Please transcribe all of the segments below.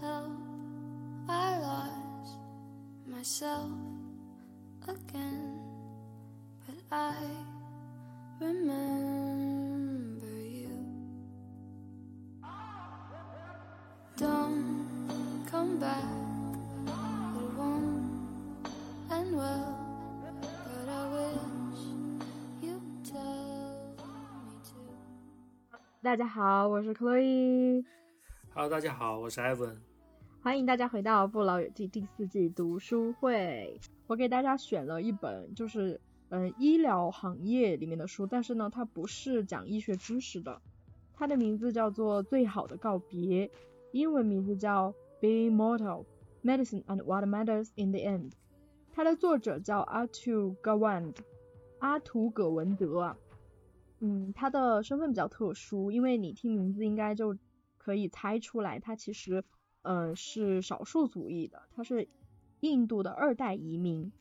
Help, I lost myself again, but I remember you. Don't come back, it won't end well, but I wish you tell me to. 大家好，我是 Chloe， Hello，大家好，我是 Evan。 欢迎大家回到《不老友记》第四季读书会。我给大家选了一本就是嗯、医疗行业里面的书，但是呢，它不是讲医学知识的，它的名字叫做《最好的告别》，英文名字叫《Be Mortal: Medicine and What Matters in the End》。它的作者叫阿图·戈文德，阿图·葛文德。嗯，他的身份比较特殊，因为你听名字应该就可以猜出来，他其实、呃是少数族裔的，他是印度的二代移民。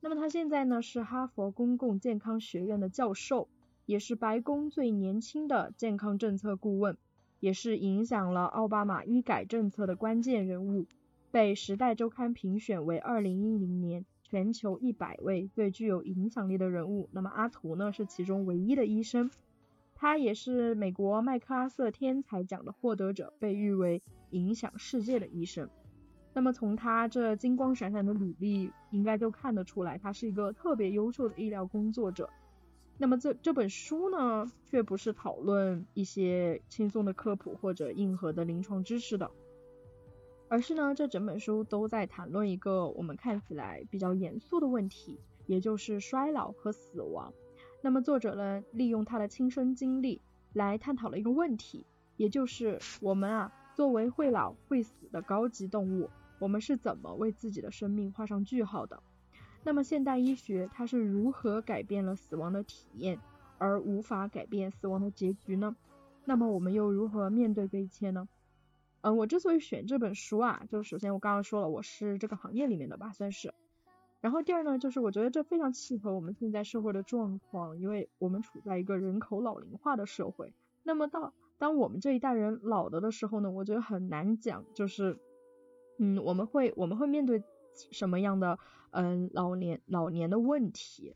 那么他现在呢是哈佛公共健康学院的教授，也是白宫最年轻的健康政策顾问，也是影响了奥巴马医改政策的关键人物，被《时代周刊》评选为2010年全球一百位最具有影响力的人物。那么阿图呢是其中唯一的医生。他也是美国麦克阿瑟天才奖的获得者，被誉为影响世界的医生。那么从他这金光闪闪的履历，应该就看得出来，他是一个特别优秀的医疗工作者。那么这这本书呢，却不是讨论一些轻松的科普或者硬核的临床知识的，而是呢，这整本书都在谈论一个我们看起来比较严肃的问题，也就是衰老和死亡。那么作者呢，利用他的亲身经历来探讨了一个问题，也就是我们啊，作为会老会死的高级动物，我们是怎么为自己的生命画上句号的？那么现代医学它是如何改变了死亡的体验，而无法改变死亡的结局呢？那么我们又如何面对这一切呢？嗯，我之所以选这本书啊，就首先我刚刚说了，我是这个行业里面的吧，算是。然后第二呢，就是我觉得这非常契合我们现在社会的状况，因为我们处在一个人口老龄化的社会。那么到当我们这一代人老了的时候呢，我觉得很难讲，就是嗯，我们会我们会面对什么样的嗯老年老年的问题。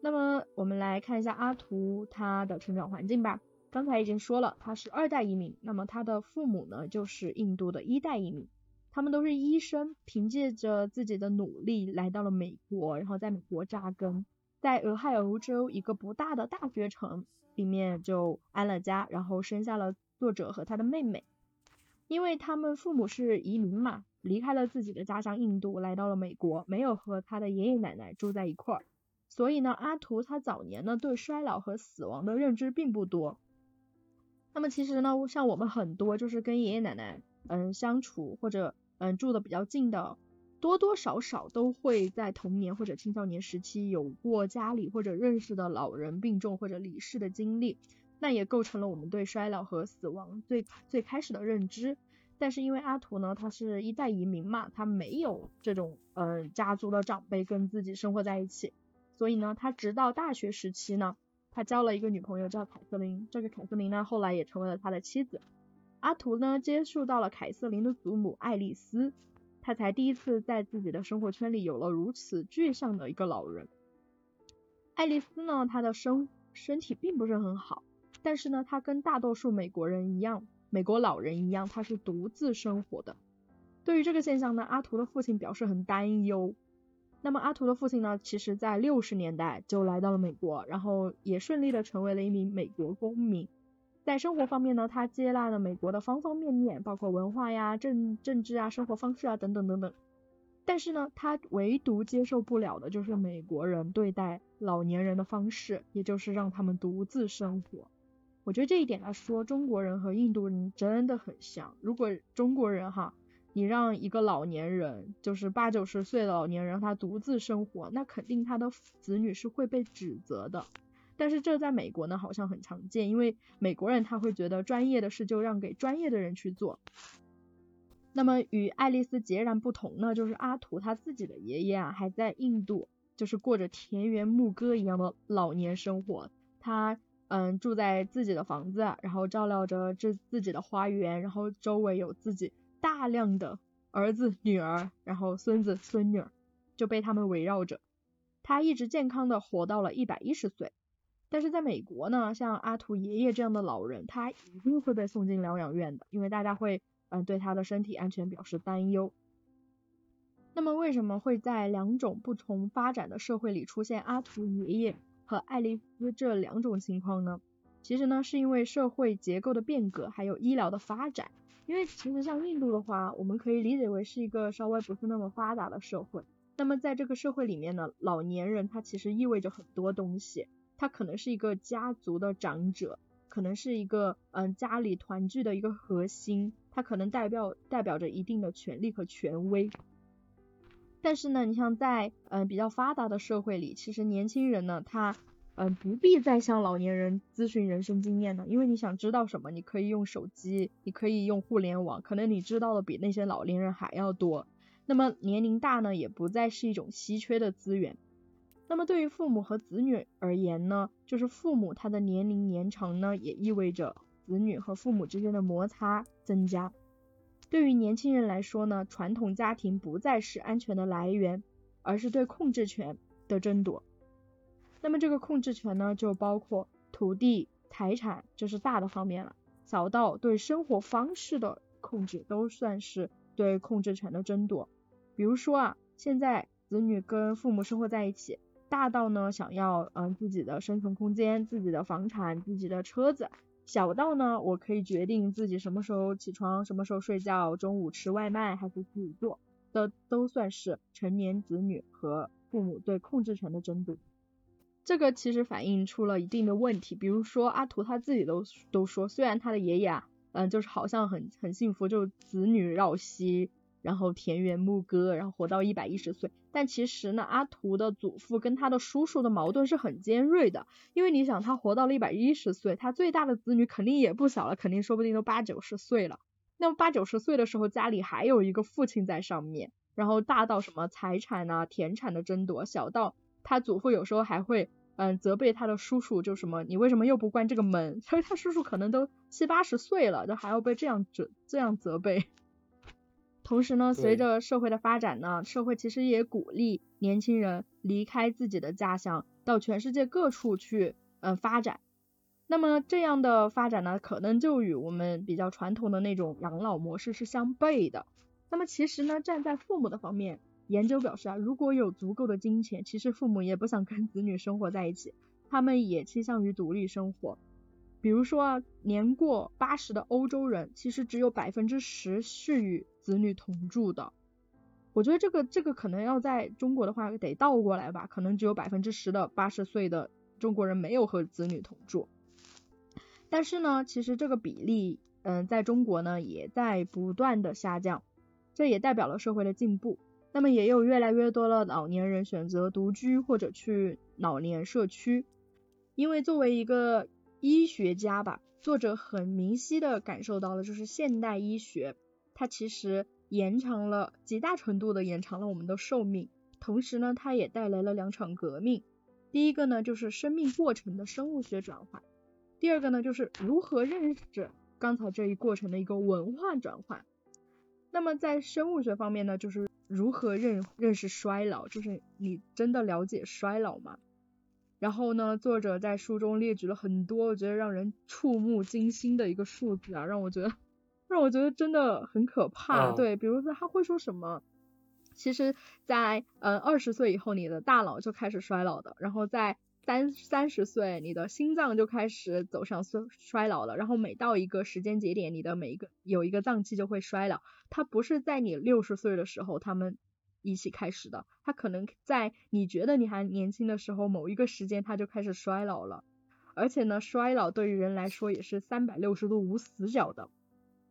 那么我们来看一下阿图他的成长环境吧。刚才已经说了，他是二代移民，那么他的父母呢就是印度的一代移民。他们都是医生，凭借着自己的努力来到了美国，然后在美国扎根，在俄亥俄州一个不大的大学城里面就安了家，然后生下了作者和他的妹妹。因为他们父母是移民嘛，离开了自己的家乡印度，来到了美国，没有和他的爷爷奶奶住在一块儿，所以呢，阿图他早年呢对衰老和死亡的认知并不多。那么其实呢，像我们很多就是跟爷爷奶奶嗯相处或者嗯住的比较近的，多多少少都会在童年或者青少年时期有过家里或者认识的老人病重或者离世的经历，那也构成了我们对衰老和死亡最最开始的认知。但是因为阿图呢，他是一代移民嘛，他没有这种嗯家族的长辈跟自己生活在一起，所以呢，他直到大学时期呢。他交了一个女朋友叫凯瑟琳，这个凯瑟琳呢后来也成为了他的妻子。阿图呢接触到了凯瑟琳的祖母爱丽丝，他才第一次在自己的生活圈里有了如此具象的一个老人。爱丽丝呢，她的身身体并不是很好，但是呢，她跟大多数美国人一样，美国老人一样，她是独自生活的。对于这个现象呢，阿图的父亲表示很担忧。那么阿图的父亲呢，其实在六十年代就来到了美国，然后也顺利的成为了一名美国公民。在生活方面呢，他接纳了美国的方方面面，包括文化呀、政政治啊、生活方式啊等等等等。但是呢，他唯独接受不了的就是美国人对待老年人的方式，也就是让他们独自生活。我觉得这一点来说，中国人和印度人真的很像。如果中国人哈。你让一个老年人，就是八九十岁的老年人，让他独自生活，那肯定他的子女是会被指责的。但是这在美国呢，好像很常见，因为美国人他会觉得专业的事就让给专业的人去做。那么与爱丽丝截然不同呢，就是阿图他自己的爷爷啊，还在印度，就是过着田园牧歌一样的老年生活。他嗯住在自己的房子，然后照料着这自己的花园，然后周围有自己。大量的儿子、女儿，然后孙子、孙女就被他们围绕着。他一直健康的活到了一百一十岁。但是在美国呢，像阿图爷爷这样的老人，他一定会被送进疗养院的，因为大家会嗯对他的身体安全表示担忧。那么为什么会在两种不同发展的社会里出现阿图爷爷和爱丽丝这两种情况呢？其实呢，是因为社会结构的变革，还有医疗的发展。因为其实像印度的话，我们可以理解为是一个稍微不是那么发达的社会。那么在这个社会里面呢，老年人他其实意味着很多东西。他可能是一个家族的长者，可能是一个嗯家里团聚的一个核心，他可能代表代表着一定的权利和权威。但是呢，你像在嗯比较发达的社会里，其实年轻人呢，他嗯不必再向老年人咨询人生经验了，因为你想知道什么，你可以用手机，你可以用互联网，可能你知道的比那些老年人还要多。那么年龄大呢，也不再是一种稀缺的资源。那么对于父母和子女而言呢，就是父母他的年龄年长呢，也意味着子女和父母之间的摩擦增加。对于年轻人来说呢，传统家庭不再是安全的来源，而是对控制权的争夺。那么这个控制权呢，就包括土地、财产，这是大的方面了；小到对生活方式的控制，都算是对控制权的争夺。比如说啊，现在子女跟父母生活在一起。大到呢，想要嗯自己的生存空间、自己的房产、自己的车子；小到呢，我可以决定自己什么时候起床、什么时候睡觉、中午吃外卖还是自己做的，都算是成年子女和父母对控制权的争夺。这个其实反映出了一定的问题，比如说阿图他自己都都说，虽然他的爷爷啊，嗯，就是好像很很幸福，就子女绕膝。然后田园牧歌，然后活到一百一十岁。但其实呢，阿图的祖父跟他的叔叔的矛盾是很尖锐的。因为你想，他活到了一百一十岁，他最大的子女肯定也不小了，肯定说不定都八九十岁了。那么八九十岁的时候，家里还有一个父亲在上面。然后大到什么财产啊、田产的争夺，小到他祖父有时候还会嗯责备他的叔叔，就什么你为什么又不关这个门？所以他叔叔可能都七八十岁了，都还要被这样责这样责备。同时呢，随着社会的发展呢，社会其实也鼓励年轻人离开自己的家乡，到全世界各处去嗯发展。那么这样的发展呢，可能就与我们比较传统的那种养老模式是相悖的。那么其实呢，站在父母的方面，研究表示啊，如果有足够的金钱，其实父母也不想跟子女生活在一起，他们也倾向于独立生活。比如说，年过八十的欧洲人，其实只有百分之十是与子女同住的。我觉得这个这个可能要在中国的话得倒过来吧，可能只有百分之十的八十岁的中国人没有和子女同住。但是呢，其实这个比例，嗯，在中国呢也在不断的下降，这也代表了社会的进步。那么也有越来越多的老年人选择独居或者去老年社区，因为作为一个。医学家吧，作者很明晰的感受到了，就是现代医学，它其实延长了极大程度的延长了我们的寿命，同时呢，它也带来了两场革命。第一个呢，就是生命过程的生物学转换；第二个呢，就是如何认识刚才这一过程的一个文化转换。那么在生物学方面呢，就是如何认认识衰老，就是你真的了解衰老吗？然后呢，作者在书中列举了很多我觉得让人触目惊心的一个数字啊，让我觉得让我觉得真的很可怕。对，比如说他会说什么，其实，在呃二十岁以后，你的大脑就开始衰老的，然后在三三十岁，你的心脏就开始走上衰衰老了，然后每到一个时间节点，你的每一个有一个脏器就会衰老，它不是在你六十岁的时候，他们。一起开始的，他可能在你觉得你还年轻的时候，某一个时间他就开始衰老了，而且呢，衰老对于人来说也是三百六十度无死角的。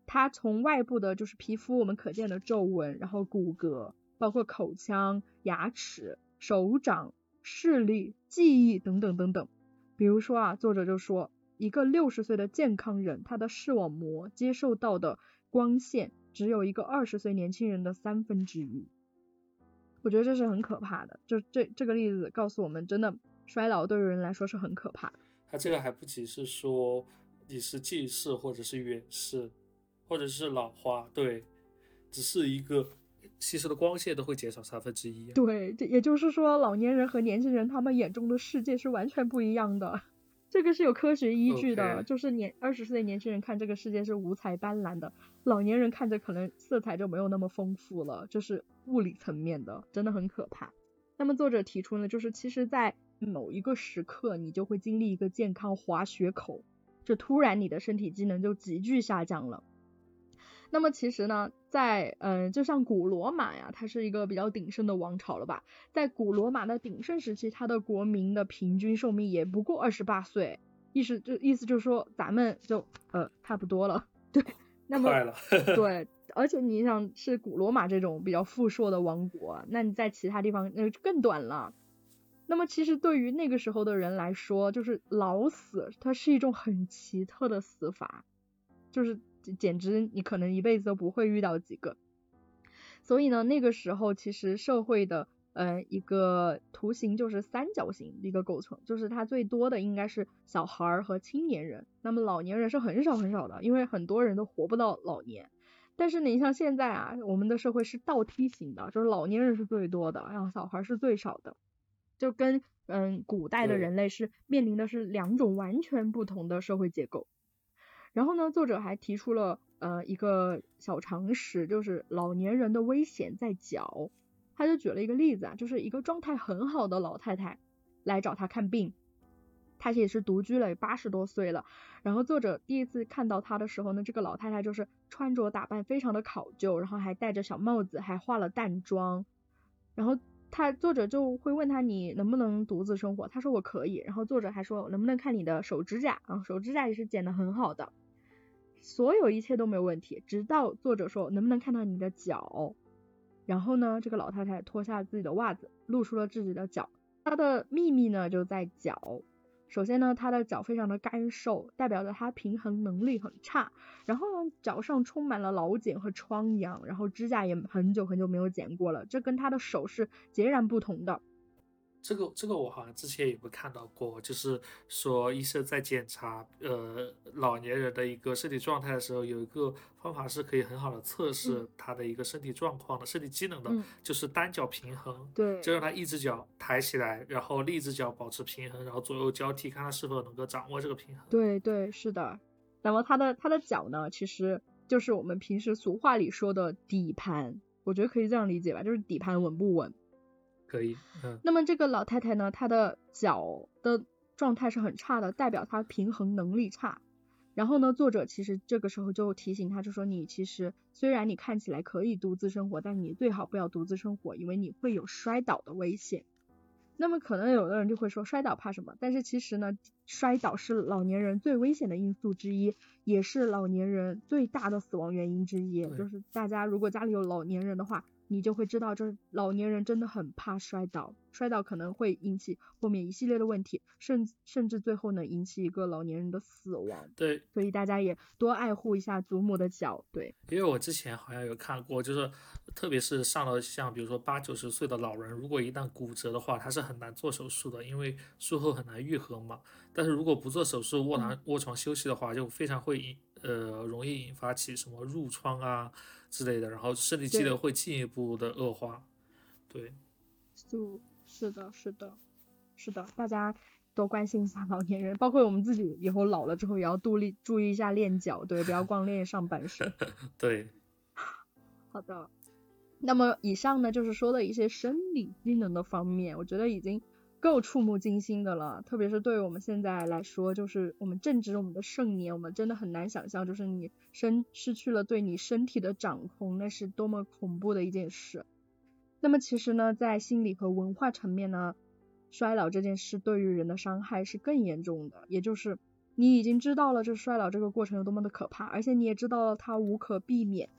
它从外部的就是皮肤我们可见的皱纹，然后骨骼，包括口腔、牙齿、手掌、视力、记忆等等等等。比如说啊，作者就说，一个六十岁的健康人，他的视网膜接受到的光线只有一个二十岁年轻人的三分之一。我觉得这是很可怕的，就这这个例子告诉我们，真的衰老对于人来说是很可怕。它这个还不仅是说你是近视或者是远视，或者是老花，对，只是一个吸收的光线都会减少三分之一。对，这也就是说，老年人和年轻人他们眼中的世界是完全不一样的。这个是有科学依据的就是年二十岁年轻人看这个世界是五彩斑斓的，老年人看着可能色彩就没有那么丰富了，这是物理层面的，真的很可怕。那么作者提出呢，就是其实，在某一个时刻，你就会经历一个健康滑雪口，就突然你的身体机能就急剧下降了。那么其实呢，在嗯、呃就像古罗马呀，它是一个比较鼎盛的王朝了吧？在古罗马的鼎盛时期，它的国民的平均寿命也不过二十八岁，意思就意思就是说咱们就呃差不多了，对。那么对，而且你想是古罗马这种比较富庶的王国，那你在其他地方那就更短了。那么其实对于那个时候的人来说，就是老死，它是一种很奇特的死法，就是简简直你可能一辈子都不会遇到几个。所以呢，那个时候其实社会的呃一个图形就是三角形的一个构成，就是它最多的应该是小孩儿和青年人，那么老年人是很少很少的，因为很多人都活不到老年。但是你像现在啊，我们的社会是倒梯形的，就是老年人是最多的，然后小孩儿是最少的，就跟嗯古代的人类是面临的是两种完全不同的社会结构。然后呢，作者还提出了呃一个小常识，就是老年人的危险在脚。他就举了一个例子啊，就是一个状态很好的老太太来找他看病，她也是独居了八十多岁了。然后作者第一次看到她的时候呢，这个老太太就是穿着打扮非常的考究，然后还戴着小帽子，还化了淡妆。然后他作者就会问他你能不能独自生活？他说我可以。然后作者还说能不能看你的手指甲啊？手指甲也是剪得很好的，所有一切都没有问题。直到作者说能不能看到你的脚？然后呢，这个老太太脱下自己的袜子，露出了自己的脚。她的秘密呢就在脚。首先呢，她的脚非常的干瘦，代表着她平衡能力很差。然后呢，脚上充满了老茧和疮疡，然后指甲也很久很久没有剪过了，这跟她的手是截然不同的。这个这个我好像之前有没有看到过，就是说医生在检查呃老年人的一个身体状态的时候，有一个方法是可以很好的测试嗯他的一个身体状况的、身体机能的，嗯就是单脚平衡。对就让他一只脚抬起来，然后另一只脚保持平衡，然后左右交替，看他是否能够掌握这个平衡。对对，是的。那么他的他的脚呢，其实就是我们平时俗话里说的底盘，我觉得可以这样理解吧，就是底盘稳不稳。可以，嗯，那么这个老太太呢，她的脚的状态是很差的，代表她平衡能力差。然后呢，作者其实这个时候就提醒她，就说你其实虽然你看起来可以独自生活，但你最好不要独自生活，因为你会有摔倒的危险。那么可能有的人就会说摔倒怕什么？但是其实呢，摔倒是老年人最危险的因素之一，也是老年人最大的死亡原因之一。就是大家如果家里有老年人的话，你就会知道，就是老年人真的很怕摔倒，摔倒可能会引起后面一系列的问题，甚甚至最后能引起一个老年人的死亡。对，所以大家也多爱护一下祖母的脚，对，因为我之前好像有看过，就是特别是上了像比如说八九十岁的老人，如果一旦骨折的话，他是很难做手术的，因为术后很难愈合嘛。但是如果不做手术，卧床卧床休息的话，就非常会引呃容易引发起什么褥疮啊之类的，然后身体机对能会进一步的恶化。对，就是的，是的，是的，大家多关心一下老年人，包括我们自己以后老了之后也要注意注意一下练脚，对，不要光练上半身。对，好的，那么以上呢就是说的一些生理机能的方面，我觉得已经够触目惊心的了。特别是对于我们现在来说，就是我们正值我们的盛年，我们真的很难想象，就是你身失去了对你身体的掌控，那是多么恐怖的一件事。那么其实呢，在心理和文化层面呢，衰老这件事对于人的伤害是更严重的，也就是你已经知道了这衰老这个过程有多么的可怕，而且你也知道了它无可避免。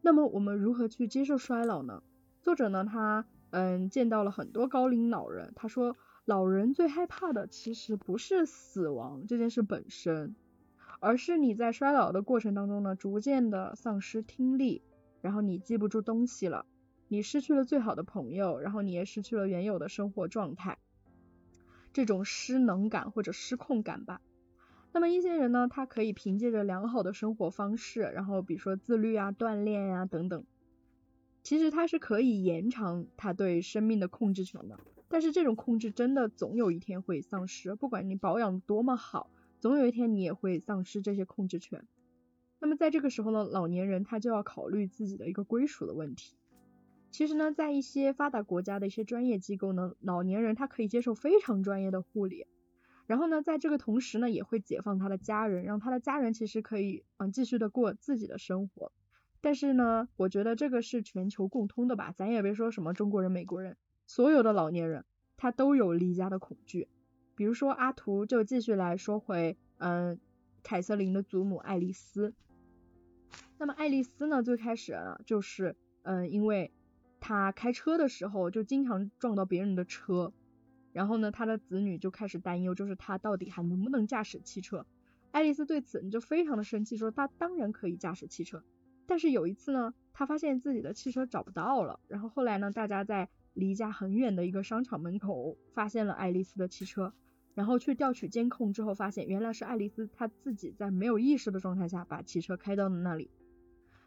那么我们如何去接受衰老呢？作者呢，他嗯见到了很多高龄老人，他说老人最害怕的其实不是死亡这件事本身，而是你在衰老的过程当中呢，逐渐的丧失听力，然后你记不住东西了，你失去了最好的朋友，然后你也失去了原有的生活状态，这种失能感或者失控感吧。那么一些人呢，他可以凭借着良好的生活方式，然后比如说自律啊、锻炼呀、等等，其实它是可以延长他对生命的控制权的，但是这种控制真的总有一天会丧失，不管你保养多么好，总有一天你也会丧失这些控制权。那么在这个时候呢，老年人他就要考虑自己的一个归属的问题。其实呢，在一些发达国家的一些专业机构呢，老年人他可以接受非常专业的护理，然后呢，在这个同时呢，也会解放他的家人，让他的家人其实可以嗯继续的过自己的生活。但是呢，我觉得这个是全球共通的吧，咱也别说什么中国人、美国人，所有的老年人他都有离家的恐惧。比如说阿图就继续来说回嗯凯瑟琳的祖母爱丽丝。那么爱丽丝呢，最开始呢，就是嗯因为她开车的时候就经常撞到别人的车，然后呢，她的子女就开始担忧，就是她到底还能不能驾驶汽车。爱丽丝对此你就非常的生气，说她当然可以驾驶汽车。但是有一次呢，他发现自己的汽车找不到了，然后后来呢，大家在离家很远的一个商场门口发现了爱丽丝的汽车，然后去调取监控之后，发现原来是爱丽丝她自己在没有意识的状态下把汽车开到了那里。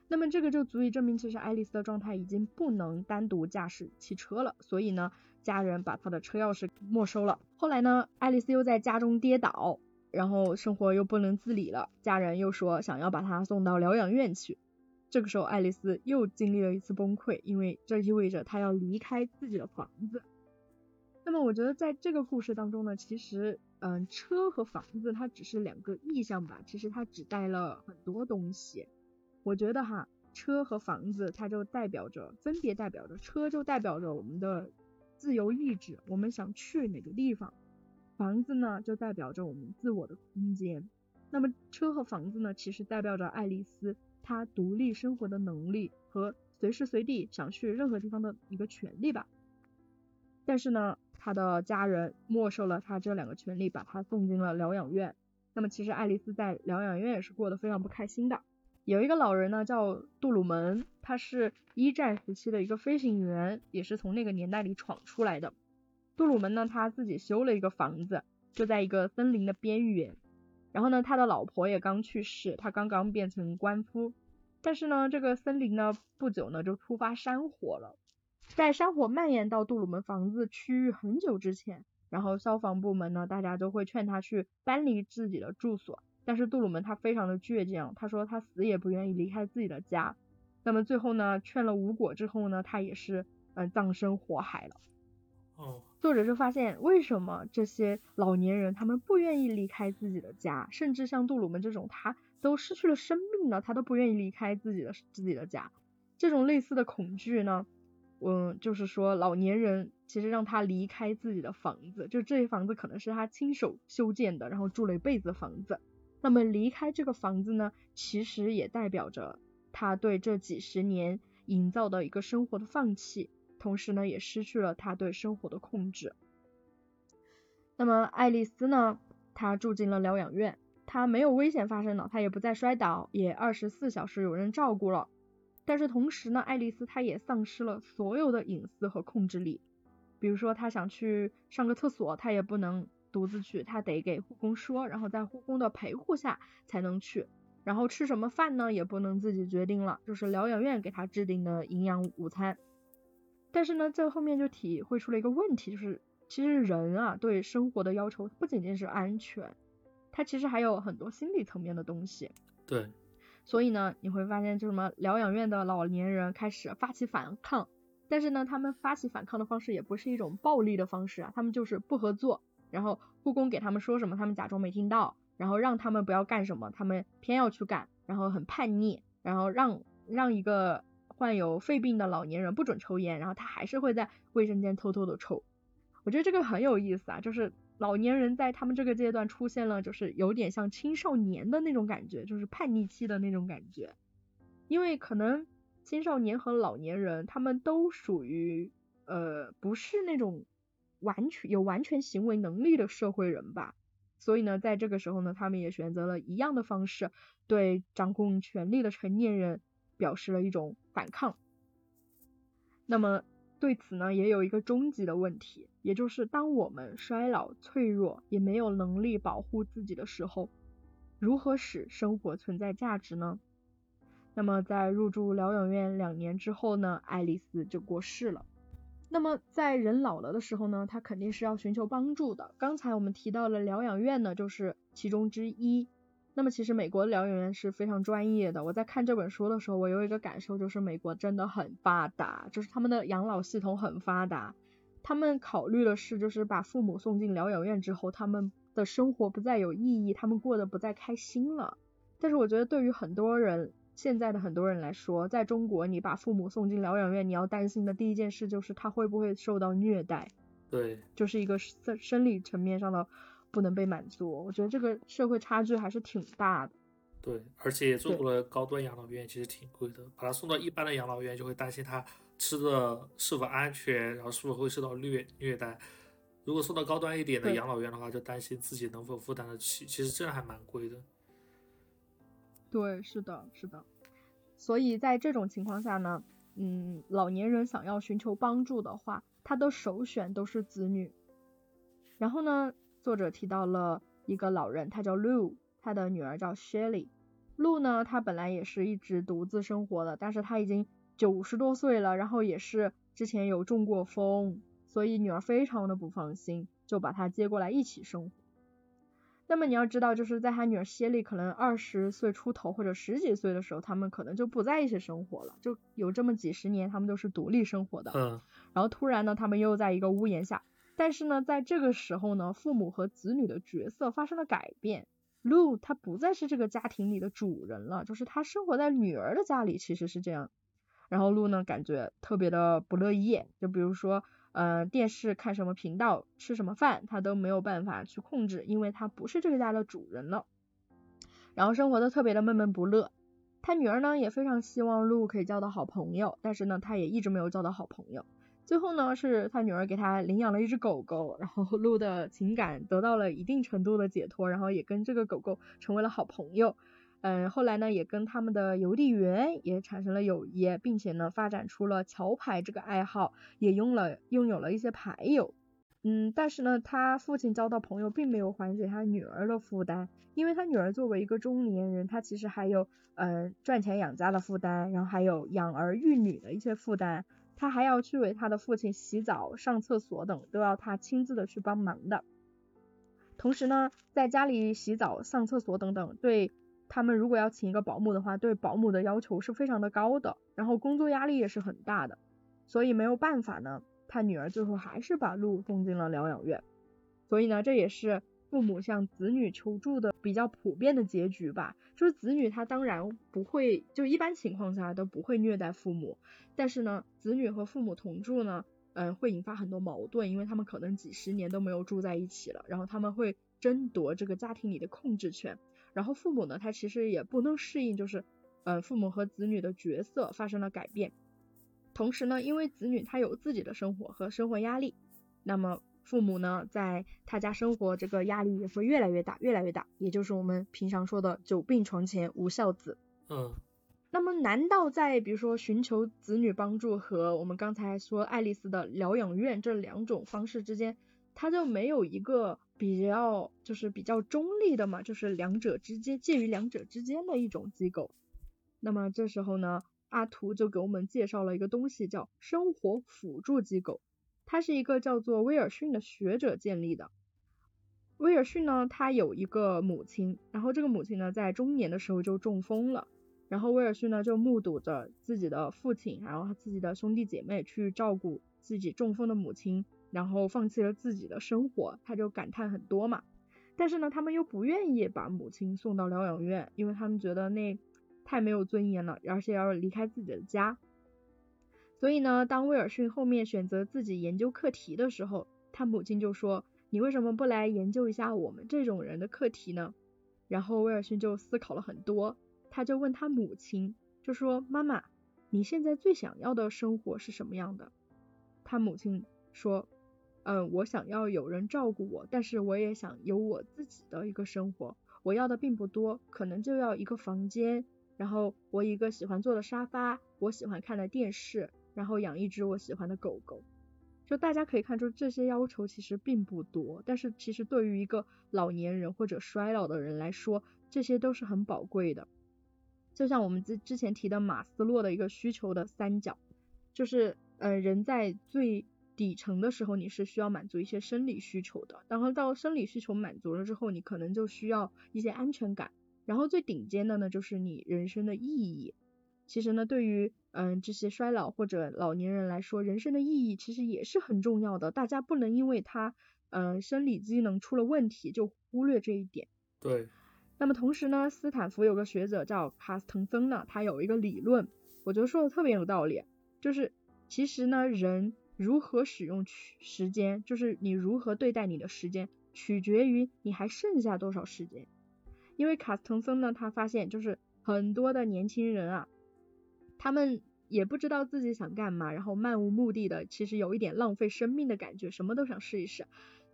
那么这个就足以证明，其实爱丽丝的状态已经不能单独驾驶汽车了，所以呢，家人把她的车钥匙没收了。后来呢，爱丽丝又在家中跌倒，然后生活又不能自理了，家人又说想要把她送到疗养院去。这个时候，爱丽丝又经历了一次崩溃，因为这意味着她要离开自己的房子。那么，我觉得在这个故事当中呢，其实，嗯，车和房子它只是两个意象吧，其实它指代了很多东西。我觉得哈，车和房子它就代表着，分别代表着，车就代表着我们的自由意志，我们想去哪个地方；房子呢，就代表着我们自我的空间。那么，车和房子呢，其实代表着爱丽丝。他独立生活的能力和随时随地想去任何地方的一个权利吧。但是呢，他的家人没收了他这两个权利，把他送进了疗养院。那么其实爱丽丝在疗养院也是过得非常不开心的。有一个老人呢叫杜鲁门，他是一战时期的一个飞行员，也是从那个年代里闯出来的。杜鲁门呢他自己修了一个房子，就在一个森林的边缘。然后呢，他的老婆也刚去世，他刚刚变成官夫。但是呢，这个森林呢，不久呢就突发山火了。在山火蔓延到杜鲁门房子区域很久之前，然后消防部门呢，大家都会劝他去搬离自己的住所。但是杜鲁门他非常的倔强，他说他死也不愿意离开自己的家。那么最后呢，劝了无果之后呢，他也是嗯葬身火海了。哦。作者就发现，为什么这些老年人他们不愿意离开自己的家，甚至像杜鲁门这种，他都失去了生命了，他都不愿意离开自己的自己的家。这种类似的恐惧呢，嗯，就是说老年人其实让他离开自己的房子，就这些房子可能是他亲手修建的，然后住了一辈子的房子。那么离开这个房子呢，其实也代表着他对这几十年营造的一个生活的放弃。同时呢，也失去了他对生活的控制。那么爱丽丝呢，她住进了疗养院，她没有危险发生了，她也不再摔倒，也二十四小时有人照顾了。但是同时呢，爱丽丝她也丧失了所有的隐私和控制力。比如说，她想去上个厕所，她也不能独自去，她得给护工说，然后在护工的陪护下才能去。然后吃什么饭呢，也不能自己决定了，就是疗养院给她制定的营养午餐。但是呢，这后面就体会出了一个问题，就是其实人啊对生活的要求不仅仅是安全，它其实还有很多心理层面的东西。对。所以呢，你会发现就什么疗养院的老年人开始发起反抗，但是呢，他们发起反抗的方式也不是一种暴力的方式啊，他们就是不合作，然后护工给他们说什么，他们假装没听到，然后让他们不要干什么，他们偏要去干，然后很叛逆，然后让让一个。患有肺病的老年人不准抽烟，然后他还是会在卫生间偷偷的抽。我觉得这个很有意思啊，就是老年人在他们这个阶段出现了，就是有点像青少年的那种感觉，就是叛逆期的那种感觉。因为可能青少年和老年人他们都属于呃不是那种完全有完全行为能力的社会人吧，所以呢，在这个时候呢，他们也选择了一样的方式对掌控权力的成年人。表示了一种反抗。那么对此呢，也有一个终极的问题，也就是当我们衰老、脆弱，也没有能力保护自己的时候，如何使生活存在价值呢？那么在入住疗养院两年之后呢，爱丽丝就过世了。那么在人老了的时候呢，他肯定是要寻求帮助的。刚才我们提到了疗养院呢，就是其中之一。那么其实美国的疗养院是非常专业的。我在看这本书的时候，我有一个感受就是美国真的很发达，就是他们的养老系统很发达。他们考虑的是，就是把父母送进疗养院之后，他们的生活不再有意义，他们过得不再开心了。但是我觉得对于很多人，现在的很多人来说，在中国，你把父母送进疗养院，你要担心的第一件事就是他会不会受到虐待。对，就是一个生生理层面上的不能被满足。我觉得这个社会差距还是挺大的。对，而且中国的高端养老院其实挺贵的，把他送到一般的养老院，就会担心他吃的是否安全，然后是否会受到虐虐待。如果送到高端一点的养老院的话，就担心自己能否负担得起。其实真的还蛮贵的。对，是的，是的。所以在这种情况下呢，嗯，老年人想要寻求帮助的话，他的首选都是子女。然后呢，作者提到了一个老人，他叫 Lou，他的女儿叫 Shelly。Lou 呢，他本来也是一直独自生活的，但是他已经九十多岁了，然后也是之前有中过风，所以女儿非常的不放心，就把他接过来一起生活。那么你要知道，就是在他女儿谢利可能二十岁出头或者十几岁的时候，他们可能就不在一起生活了，就有这么几十年，他们都是独立生活的。嗯。然后突然呢，他们又在一个屋檐下，但是呢，在这个时候呢，父母和子女的角色发生了改变。Lu 他不再是这个家庭里的主人了，就是他生活在女儿的家里，其实是这样。然后 Lu 呢，感觉特别的不乐意，就比如说。呃，电视看什么频道，吃什么饭，他都没有办法去控制，因为他不是这个家的主人了。然后生活的特别的闷闷不乐。他女儿呢也非常希望鹿可以交到好朋友，但是呢他也一直没有交到好朋友。最后呢是他女儿给他领养了一只狗狗，然后鹿的情感得到了一定程度的解脱，然后也跟这个狗狗成为了好朋友。嗯，后来呢，也跟他们的邮递员也产生了友谊，并且呢，发展出了桥牌这个爱好，也用了拥有了一些牌友。嗯，但是呢，他父亲交到朋友并没有缓解他女儿的负担，因为他女儿作为一个中年人，他其实还有嗯赚钱养家的负担，然后还有养儿育女的一些负担，他还要去为他的父亲洗澡、上厕所等，都要他亲自的去帮忙的。同时呢，在家里洗澡、上厕所等等，对。他们如果要请一个保姆的话，对保姆的要求是非常的高的，然后工作压力也是很大的，所以没有办法呢，他女儿最后还是把鹿送进了疗养院。所以呢，这也是父母向子女求助的比较普遍的结局吧。就是子女他当然不会，就一般情况下都不会虐待父母，但是呢，子女和父母同住呢，嗯，会引发很多矛盾，因为他们可能几十年都没有住在一起了，然后他们会争夺这个家庭里的控制权。然后父母呢，他其实也不能适应，就是，呃，父母和子女的角色发生了改变。同时呢，因为子女他有自己的生活和生活压力，那么父母呢，在他家生活这个压力也会越来越大，越来越大，也就是我们平常说的“久病床前无孝子”。嗯。那么，难道在比如说寻求子女帮助和我们刚才说爱丽丝的疗养院这两种方式之间，他就没有一个？比较就是比较中立的嘛，就是两者之间介于两者之间的一种机构。那么这时候呢，阿图就给我们介绍了一个东西，叫生活辅助机构。它是一个叫做威尔逊的学者建立的。威尔逊呢，他有一个母亲，然后这个母亲呢，在中年的时候就中风了，然后威尔逊呢就目睹着自己的父亲，然后他自己的兄弟姐妹去照顾自己中风的母亲。然后放弃了自己的生活，他就感叹很多嘛。但是呢，他们又不愿意把母亲送到疗养院，因为他们觉得那太没有尊严了，而且要离开自己的家。所以呢，当威尔逊后面选择自己研究课题的时候，他母亲就说：“你为什么不来研究一下我们这种人的课题呢？”然后威尔逊就思考了很多，他就问他母亲，就说：“妈妈，你现在最想要的生活是什么样的？”他母亲说。嗯，我想要有人照顾我，但是我也想有我自己的一个生活。我要的并不多，可能就要一个房间，然后我一个喜欢坐的沙发，我喜欢看的电视，然后养一只我喜欢的狗狗。就大家可以看出，这些要求其实并不多，但是其实对于一个老年人或者衰老的人来说，这些都是很宝贵的。就像我们之之前提的马斯洛的一个需求的三角，就是呃人在最底层的时候，你是需要满足一些生理需求的，然后到生理需求满足了之后，你可能就需要一些安全感，然后最顶尖的呢就是你人生的意义。其实呢，对于嗯这些衰老或者老年人来说，人生的意义其实也是很重要的，大家不能因为他嗯生理机能出了问题就忽略这一点。对。那么同时呢，斯坦福有个学者叫卡斯滕森呢，他有一个理论，我觉得说的特别有道理，就是其实呢，人如何使用时间，就是你如何对待你的时间，取决于你还剩下多少时间。因为卡斯滕森呢，他发现就是很多的年轻人啊，他们也不知道自己想干嘛，然后漫无目的的，其实有一点浪费生命的感觉，什么都想试一试。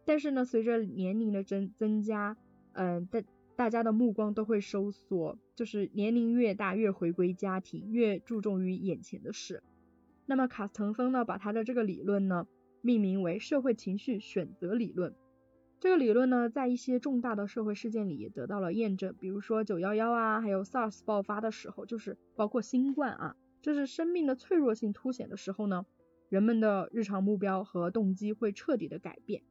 但是呢，随着年龄的增增加，嗯，大大家的目光都会收缩，就是年龄越大越回归家庭，越注重于眼前的事。那么卡斯滕森呢，把他的这个理论呢命名为社会情绪选择理论。这个理论呢，在一些重大的社会事件里也得到了验证，比如说九幺幺啊，还有 SARS 爆发的时候，就是包括新冠啊，就是生命的脆弱性凸显的时候呢，人们的日常目标和动机会彻底的改变。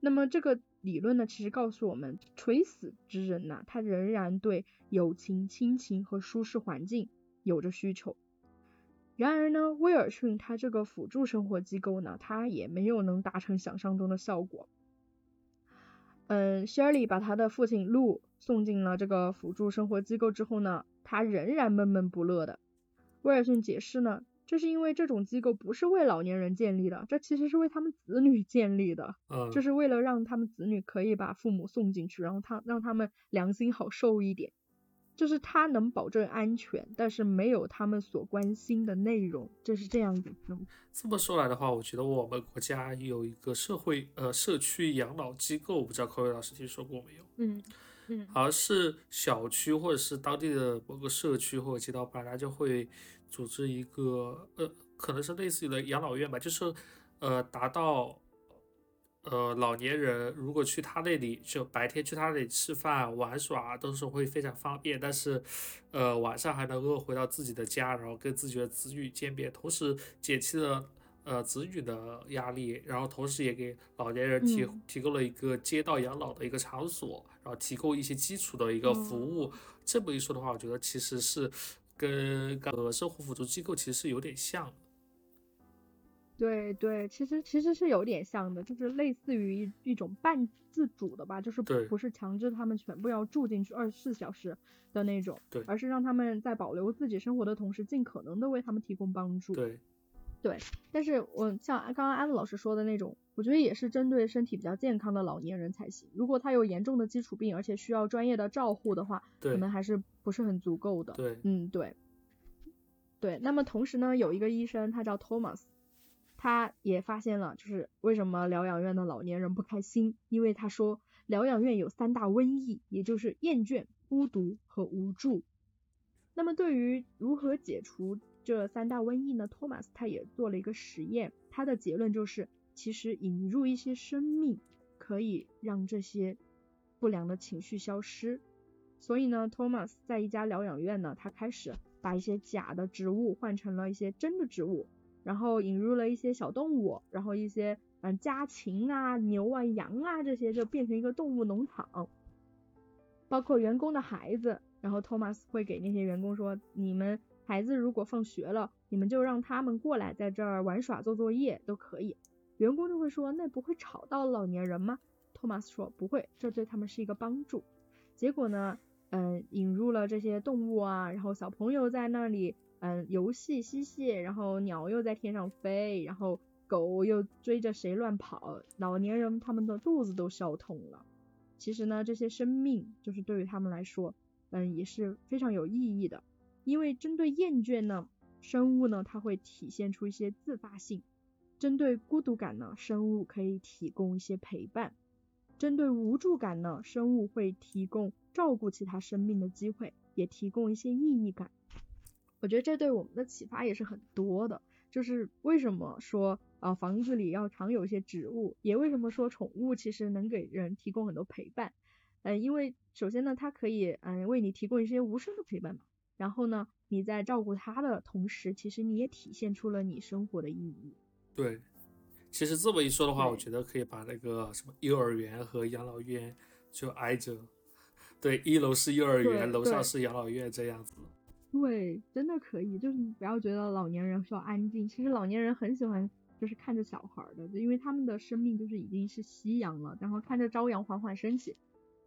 那么这个。理论呢，其实告诉我们，垂死之人呐，他仍然对友情、亲情和舒适环境有着需求。然而呢，威尔逊他这个辅助生活机构呢，他也没有能达成想象中的效果。嗯，Shirley 把他的父亲路送进了这个辅助生活机构之后呢，他仍然闷闷不乐的。威尔逊解释呢。这是因为这种机构不是为老年人建立的，这其实是为他们子女建立的，嗯，就是为了让他们子女可以把父母送进去，然后他让他们良心好受一点，就是他能保证安全，但是没有他们所关心的内容，就是这样子。这么说来的话，我觉得我们国家有一个社会呃社区养老机构，我不知道柯伟老师听说过没有？嗯嗯，好像是小区或者是当地的某个社区或者街道办，他就会。组织一个呃，可能是类似于的养老院吧，就是呃，达到呃老年人如果去他那里，就白天去他那里吃饭玩耍都是会非常方便，但是呃晚上还能够回到自己的家，然后跟自己的子女见面，同时减轻了呃子女的压力，然后同时也给老年人提提供了一个街道养老的一个场所，然后提供一些基础的一个服务。这么一说的话，我觉得其实是。跟呃生活辅助机构其实是有点像的，对对，其实其实是有点像的，就是类似于一一种半自主的吧，就是不是强制他们全部要住进去二十四小时的那种，对，而是让他们在保留自己生活的同时，尽可能的为他们提供帮助，对。对，但是我像刚刚安子老师说的那种，我觉得也是针对身体比较健康的老年人才行。如果他有严重的基础病，而且需要专业的照护的话，可能还是不是很足够的。对，嗯，对，对。那么同时呢，有一个医生，他叫 Thomas，他也发现了，就是为什么疗养院的老年人不开心，因为他说疗养院有三大瘟疫，也就是厌倦、孤独和无助。那么对于如何解除？这三大瘟疫呢，托马斯他也做了一个实验，他的结论就是，其实引入一些生命可以让这些不良的情绪消失。所以呢，托马斯在一家疗养院呢，他开始把一些假的植物换成了一些真的植物，然后引入了一些小动物，然后一些嗯家禽啊、牛啊、羊啊这些就变成一个动物农场，包括员工的孩子，然后托马斯会给那些员工说，你们。孩子如果放学了，你们就让他们过来在这儿玩耍、做作业都可以。员工就会说，那不会吵到老年人吗？托马斯说不会，这对他们是一个帮助。结果呢，嗯，引入了这些动物啊，然后小朋友在那里，嗯，游戏嬉戏，然后鸟又在天上飞，然后狗又追着谁乱跑，老年人他们的肚子都笑痛了。其实呢，这些生命就是对于他们来说，嗯，也是非常有意义的。因为针对厌倦呢，生物呢它会体现出一些自发性；针对孤独感呢，生物可以提供一些陪伴；针对无助感呢，生物会提供照顾其他生命的机会，也提供一些意义感。我觉得这对我们的启发也是很多的。就是为什么说啊房子里要常有一些植物，也为什么说宠物其实能给人提供很多陪伴。嗯，因为首先呢，它可以嗯为你提供一些无声的陪伴嘛。然后呢，你在照顾它的同时，其实你也体现出了你生活的意义。对，其实这么一说的话，我觉得可以把那个什么幼儿园和养老院就挨着，对，一楼是幼儿园，楼上是养老院这样子。对，真的可以，就是你不要觉得老年人需要安静，其实老年人很喜欢就是看着小孩的，就因为他们的生命就是已经是夕阳了，然后看着朝阳缓缓升起，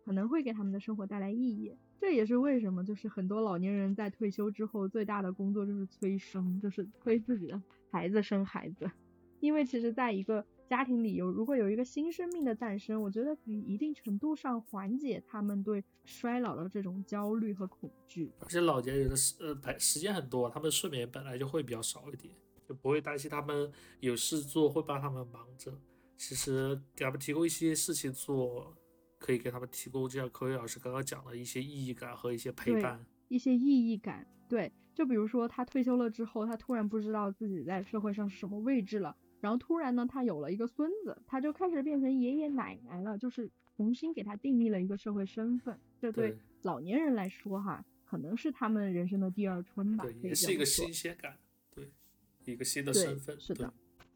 可能会给他们的生活带来意义。这也是为什么就是很多老年人在退休之后最大的工作就是催生，就是催自己的孩子生孩子，因为其实在一个家庭里有如果有一个新生命的诞生，我觉得可以一定程度上缓解他们对衰老的这种焦虑和恐惧。而且老年人的时呃白时间很多，他们睡眠本来就会比较少一点，就不会担心他们有事做会帮他们忙着。其实给他们提供一些事情做，可以给他们提供，就像科威老师刚刚讲的一些意义感和一些陪伴。一些意义感。对，就比如说他退休了之后，他突然不知道自己在社会上是什么位置了，然后突然呢，他有了一个孙子，他就开始变成爷爷奶奶了，就是重新给他定义了一个社会身份。这对对老年人来说哈，可能是他们人生的第二春吧，对，也是一个新鲜感，对，一个新的身份，是的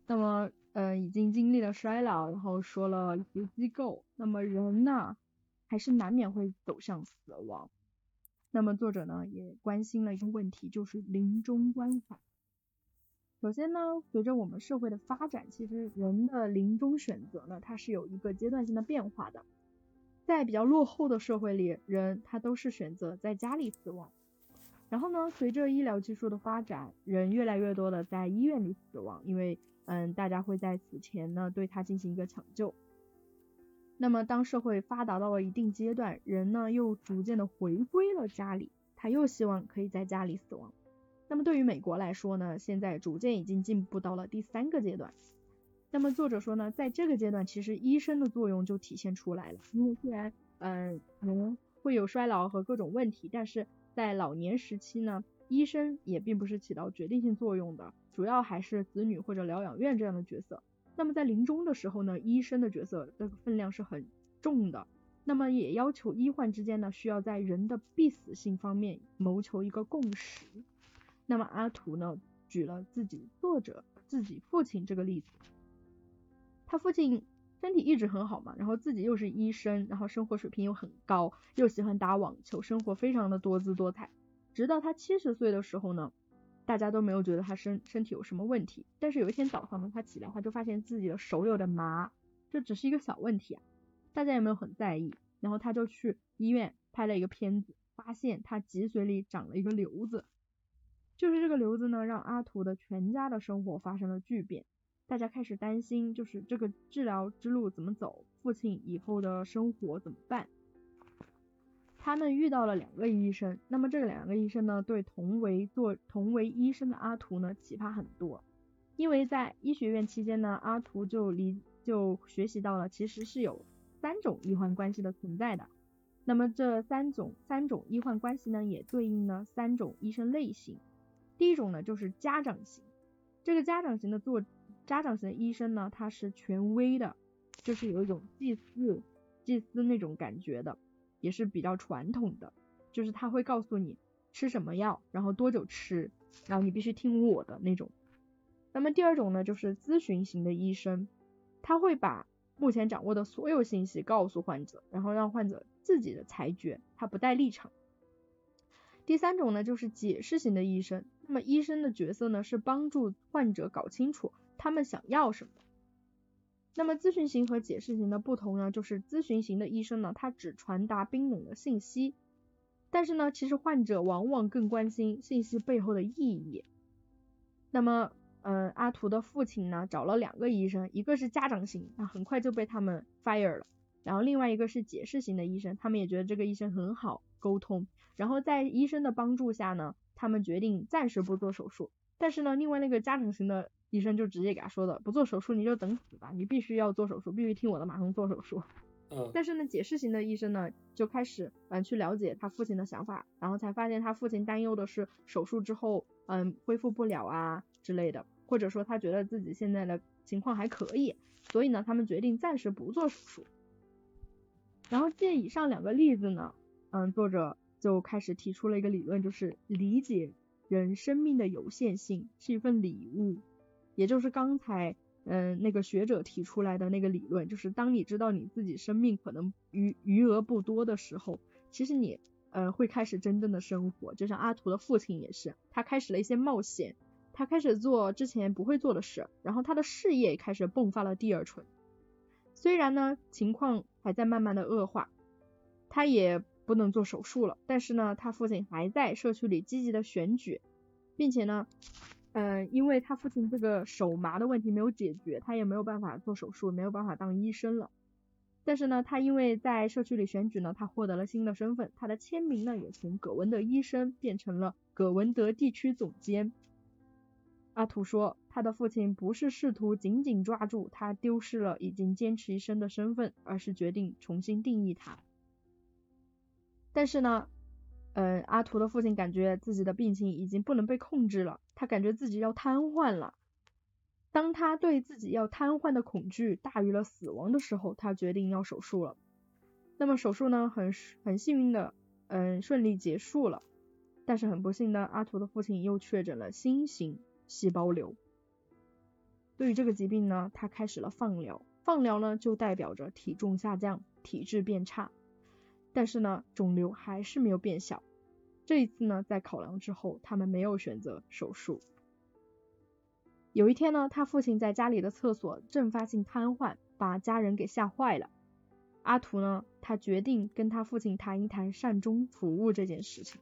那么，呃，已经经历了衰老，然后说了一些机构，那么人呢，还是难免会走向死亡。那么作者呢，也关心了一个问题，就是临终关怀。首先呢，随着我们社会的发展，其实人的临终选择呢，它是有一个阶段性的变化的。在比较落后的社会里，人他都是选择在家里死亡。然后呢，随着医疗技术的发展，人越来越多的在医院里死亡，因为嗯，大家会在死前呢对他进行一个抢救。那么当社会发达到了一定阶段，人呢又逐渐的回归了家里，他又希望可以在家里死亡。那么对于美国来说呢，现在逐渐已经进步到了第三个阶段。那么作者说呢，在这个阶段，其实医生的作用就体现出来了，因为虽然嗯人会有衰老和各种问题，但是在老年时期呢，医生也并不是起到决定性作用的，主要还是子女或者疗养院这样的角色。那么在临终的时候呢，医生的角色这个分量是很重的，那么也要求医患之间呢，需要在人的必死性方面谋求一个共识。那么阿图呢，举了自己作者自己父亲这个例子，他父亲身体一直很好嘛，然后自己又是医生，然后生活水平又很高，又喜欢打网球，生活非常的多姿多彩。直到他七十岁的时候呢，大家都没有觉得他身身体有什么问题。但是有一天早上呢，他起来他就发现自己的手有点麻，这只是一个小问题啊，大家也没有很在意。然后他就去医院拍了一个片子，发现他脊髓里长了一个瘤子，就是这个瘤子呢，让阿图的全家的生活发生了巨变。大家开始担心，就是这个治疗之路怎么走，父亲以后的生活怎么办？他们遇到了两个医生，那么这两个医生呢，对同为做同为医生的阿图呢启发很多，因为在医学院期间呢，阿图就离就学习到了其实是有三种医患关系的存在的，那么这三种三种医患关系呢，也对应了三种医生类型。第一种呢就是家长型，这个家长型的做家长型的医生呢，他是权威的，就是有一种祭祀祭司那种感觉的。也是比较传统的，就是他会告诉你吃什么药，然后多久吃，然后你必须听我的那种。那么第二种呢，就是咨询型的医生，他会把目前掌握的所有信息告诉患者，然后让患者自己的裁决，他不带立场。第三种呢，就是解释型的医生，那么医生的角色呢，是帮助患者搞清楚他们想要什么。那么咨询型和解释型的不同呢，就是咨询型的医生呢，他只传达冰冷的信息，但是呢，其实患者往往更关心信息背后的意义。那么，嗯，阿图的父亲呢，找了两个医生，一个是家长型，那很快就被他们 fire 了，然后另外一个是解释型的医生，他们也觉得这个医生很好沟通，然后在医生的帮助下呢，他们决定暂时不做手术，但是呢，另外那个家长型的。医生就直接给他说的，不做手术你就等死吧，你必须要做手术，必须听我的，马上做手术。嗯，但是呢，解释型的医生呢，就开始嗯去了解他父亲的想法，然后才发现他父亲担忧的是手术之后嗯恢复不了啊之类的，或者说他觉得自己现在的情况还可以，所以呢，他们决定暂时不做手术。然后借以上两个例子呢，嗯，作者就开始提出了一个理论，就是理解人生命的有限性是一份礼物，也就是刚才嗯那个学者提出来的那个理论，就是当你知道你自己生命可能余余额不多的时候，其实你呃会开始真正的生活，就像阿图的父亲也是，他开始了一些冒险，他开始做之前不会做的事，然后他的事业开始迸发了第二春。虽然呢情况还在慢慢的恶化，他也。不能做手术了，但是呢，他父亲还在社区里积极的选举，并且呢，嗯，因为他父亲这个手麻的问题没有解决，他也没有办法做手术，没有办法当医生了。但是呢，他因为在社区里选举呢，他获得了新的身份，他的签名呢也从葛文德医生变成了葛文德地区总监。阿图说，他的父亲不是试图紧紧抓住他丢失了已经坚持一生的身份，而是决定重新定义他。但是呢，嗯，阿图的父亲感觉自己的病情已经不能被控制了，他感觉自己要瘫痪了。当他对自己要瘫痪的恐惧大于了死亡的时候，他决定要手术了。那么手术呢，很很幸运的，嗯，顺利结束了。但是很不幸的，阿图的父亲又确诊了新型细胞瘤。对于这个疾病呢，他开始了放疗。放疗呢，就代表着体重下降，体质变差。但是呢，肿瘤还是没有变小。这一次呢，在考量之后，他们没有选择手术。有一天呢，他父亲在家里的厕所阵发性瘫痪，把家人给吓坏了。阿图呢，他决定跟他父亲谈一谈善终服务这件事情。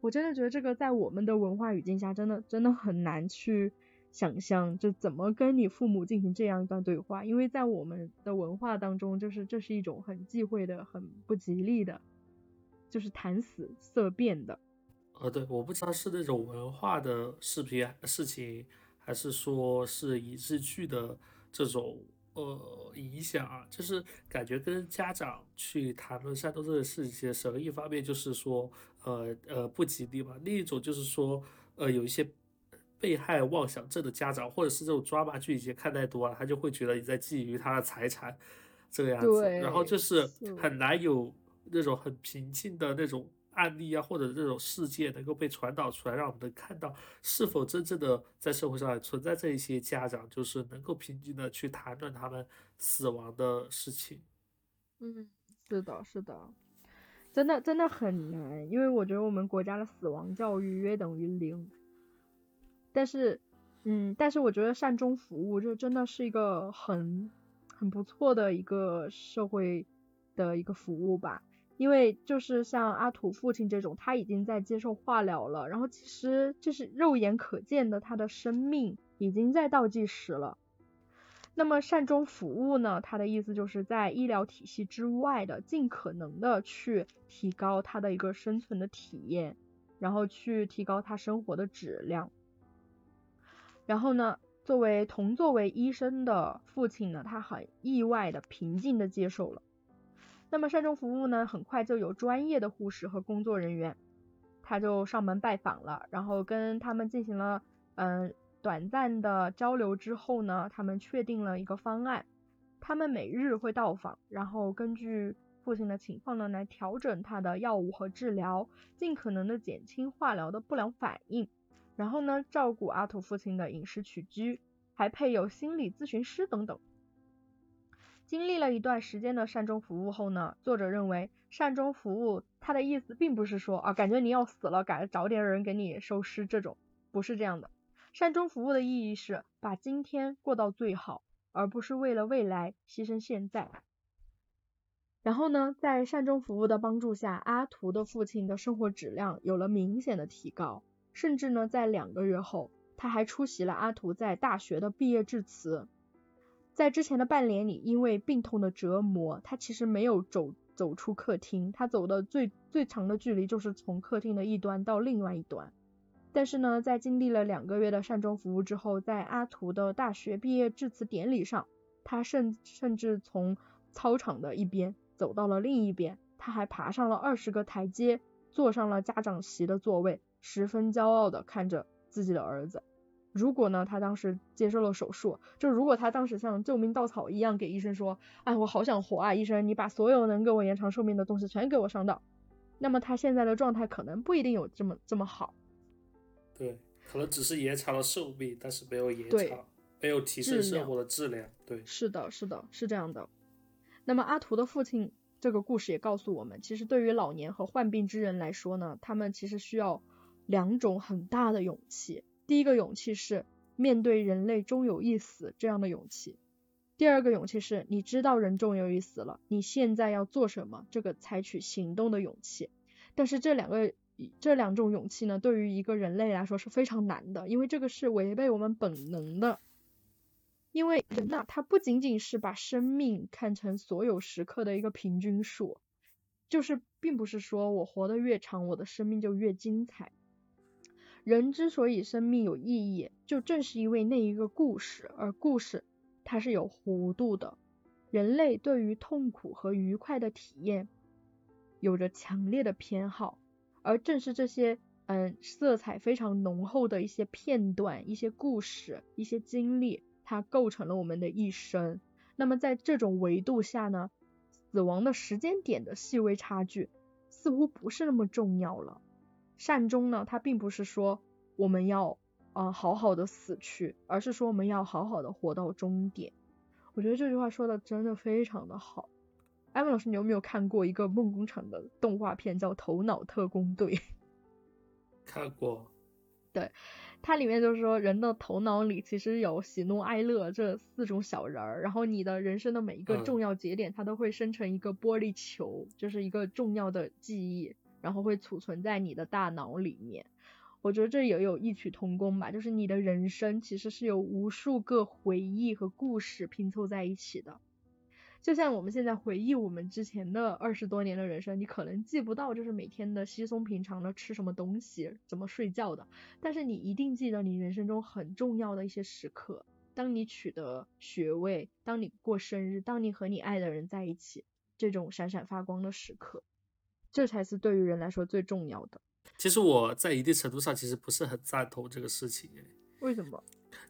我真的觉得这个在我们的文化语境下，真的真的很难去。想象就怎么跟你父母进行这样一段对话，因为在我们的文化当中，就是这是一种很忌讳的、很不吉利的，就是谈死色变的。呃，对，我不知道是那种文化的视频事情，还是说是影视剧的这种呃影响啊，就是感觉跟家长去谈论山东这个事情的时候，一方面就是说呃呃不吉利嘛，另一种就是说呃有一些。被害妄想症的家长，或者是这种抓马剧已经看太多了，他就会觉得你在觊觎他的财产，这个样子，然后就是很难有那种很平静的那种案例啊，或者这种事件能够被传导出来，让我们能看到是否真正的在社会上存在这一些家长，就是能够平静的去谈论他们死亡的事情。嗯，是的，是的，真的真的很难，因为我觉得我们国家的死亡教育约等于零。但是，嗯，但是我觉得善终服务就真的是一个很很不错的一个社会的一个服务吧，因为就是像阿土父亲这种，他已经在接受化疗了，然后其实就是肉眼可见的他的生命已经在倒计时了。那么善终服务呢，它的意思就是在医疗体系之外的，尽可能的去提高他的一个生存的体验，然后去提高他生活的质量。然后呢，作为同作为医生的父亲呢，他很意外的平静的接受了。那么善终服务呢，很快就有专业的护士和工作人员，他就上门拜访了，然后跟他们进行了嗯短暂的交流之后呢，他们确定了一个方案，他们每日会到访，然后根据父亲的情况呢，来调整他的药物和治疗，尽可能的减轻化疗的不良反应。然后呢，照顾阿土父亲的饮食起居，还配有心理咨询师等等。经历了一段时间的善终服务后呢，作者认为善终服务他的意思并不是说啊，感觉你要死了，赶找点人给你收尸这种，不是这样的。善终服务的意义是把今天过到最好，而不是为了未来牺牲现在。然后呢，在善终服务的帮助下，阿图的父亲的生活质量有了明显的提高。甚至呢，在两个月后，他还出席了阿图在大学的毕业致辞。在之前的半年里，因为病痛的折磨，他其实没有走走出客厅，他走的最最长的距离就是从客厅的一端到另外一端。但是呢，在经历了两个月的善终服务之后，在阿图的大学毕业致辞典礼上，他甚甚至从操场的一边走到了另一边，他还爬上了二十个台阶，坐上了家长席的座位。十分骄傲的看着自己的儿子。如果呢，他当时接受了手术，就如果他当时像救命稻草一样给医生说，哎，我好想活啊，医生，你把所有能给我延长寿命的东西全给我上到。那么他现在的状态可能不一定有这么这么好。对，可能只是延长了寿命，但是没有延长，没有提升生活的质量。对，是的，是的，是这样的。那么阿图的父亲这个故事也告诉我们，其实对于老年和患病之人来说呢，他们其实需要两种很大的勇气。第一个勇气是面对人类终有一死这样的勇气；第二个勇气是你知道人终有一死了，你现在要做什么，这个采取行动的勇气。但是这两个这两种勇气呢，对于一个人类来说是非常难的，因为这个是违背我们本能的。因为人呐、他不仅仅是把生命看成所有时刻的一个平均数，就是并不是说我活得越长，我的生命就越精彩。人之所以生命有意义，就正是因为那一个故事，而故事它是有弧度的。人类对于痛苦和愉快的体验有着强烈的偏好，而正是这些嗯色彩非常浓厚的一些片段、一些故事、一些经历，它构成了我们的一生。那么在这种维度下呢，死亡的时间点的细微差距似乎不是那么重要了。善终呢，它并不是说我们要啊、呃好好的死去，而是说我们要好好的活到终点。我觉得这句话说的真的非常的好。艾文老师，你有没有看过一个梦工厂的动画片叫《头脑特工队》？看过，对它里面就是说，人的头脑里其实有喜怒哀乐这四种小人儿，然后你的人生的每一个嗯重要节点，它都会生成一个玻璃球，就是一个重要的记忆，然后会储存在你的大脑里面。我觉得这也有异曲同工吧，就是你的人生其实是有无数个回忆和故事拼凑在一起的。就像我们现在回忆我们之前的二十多年的人生，你可能记不到就是每天的稀松平常的吃什么东西，怎么睡觉的，但是你一定记得你人生中很重要的一些时刻，当你取得学位，当你过生日，当你和你爱的人在一起，这种闪闪发光的时刻，这才是对于人来说最重要的。其实我在一定程度上其实不是很赞同这个事情，哎为什么？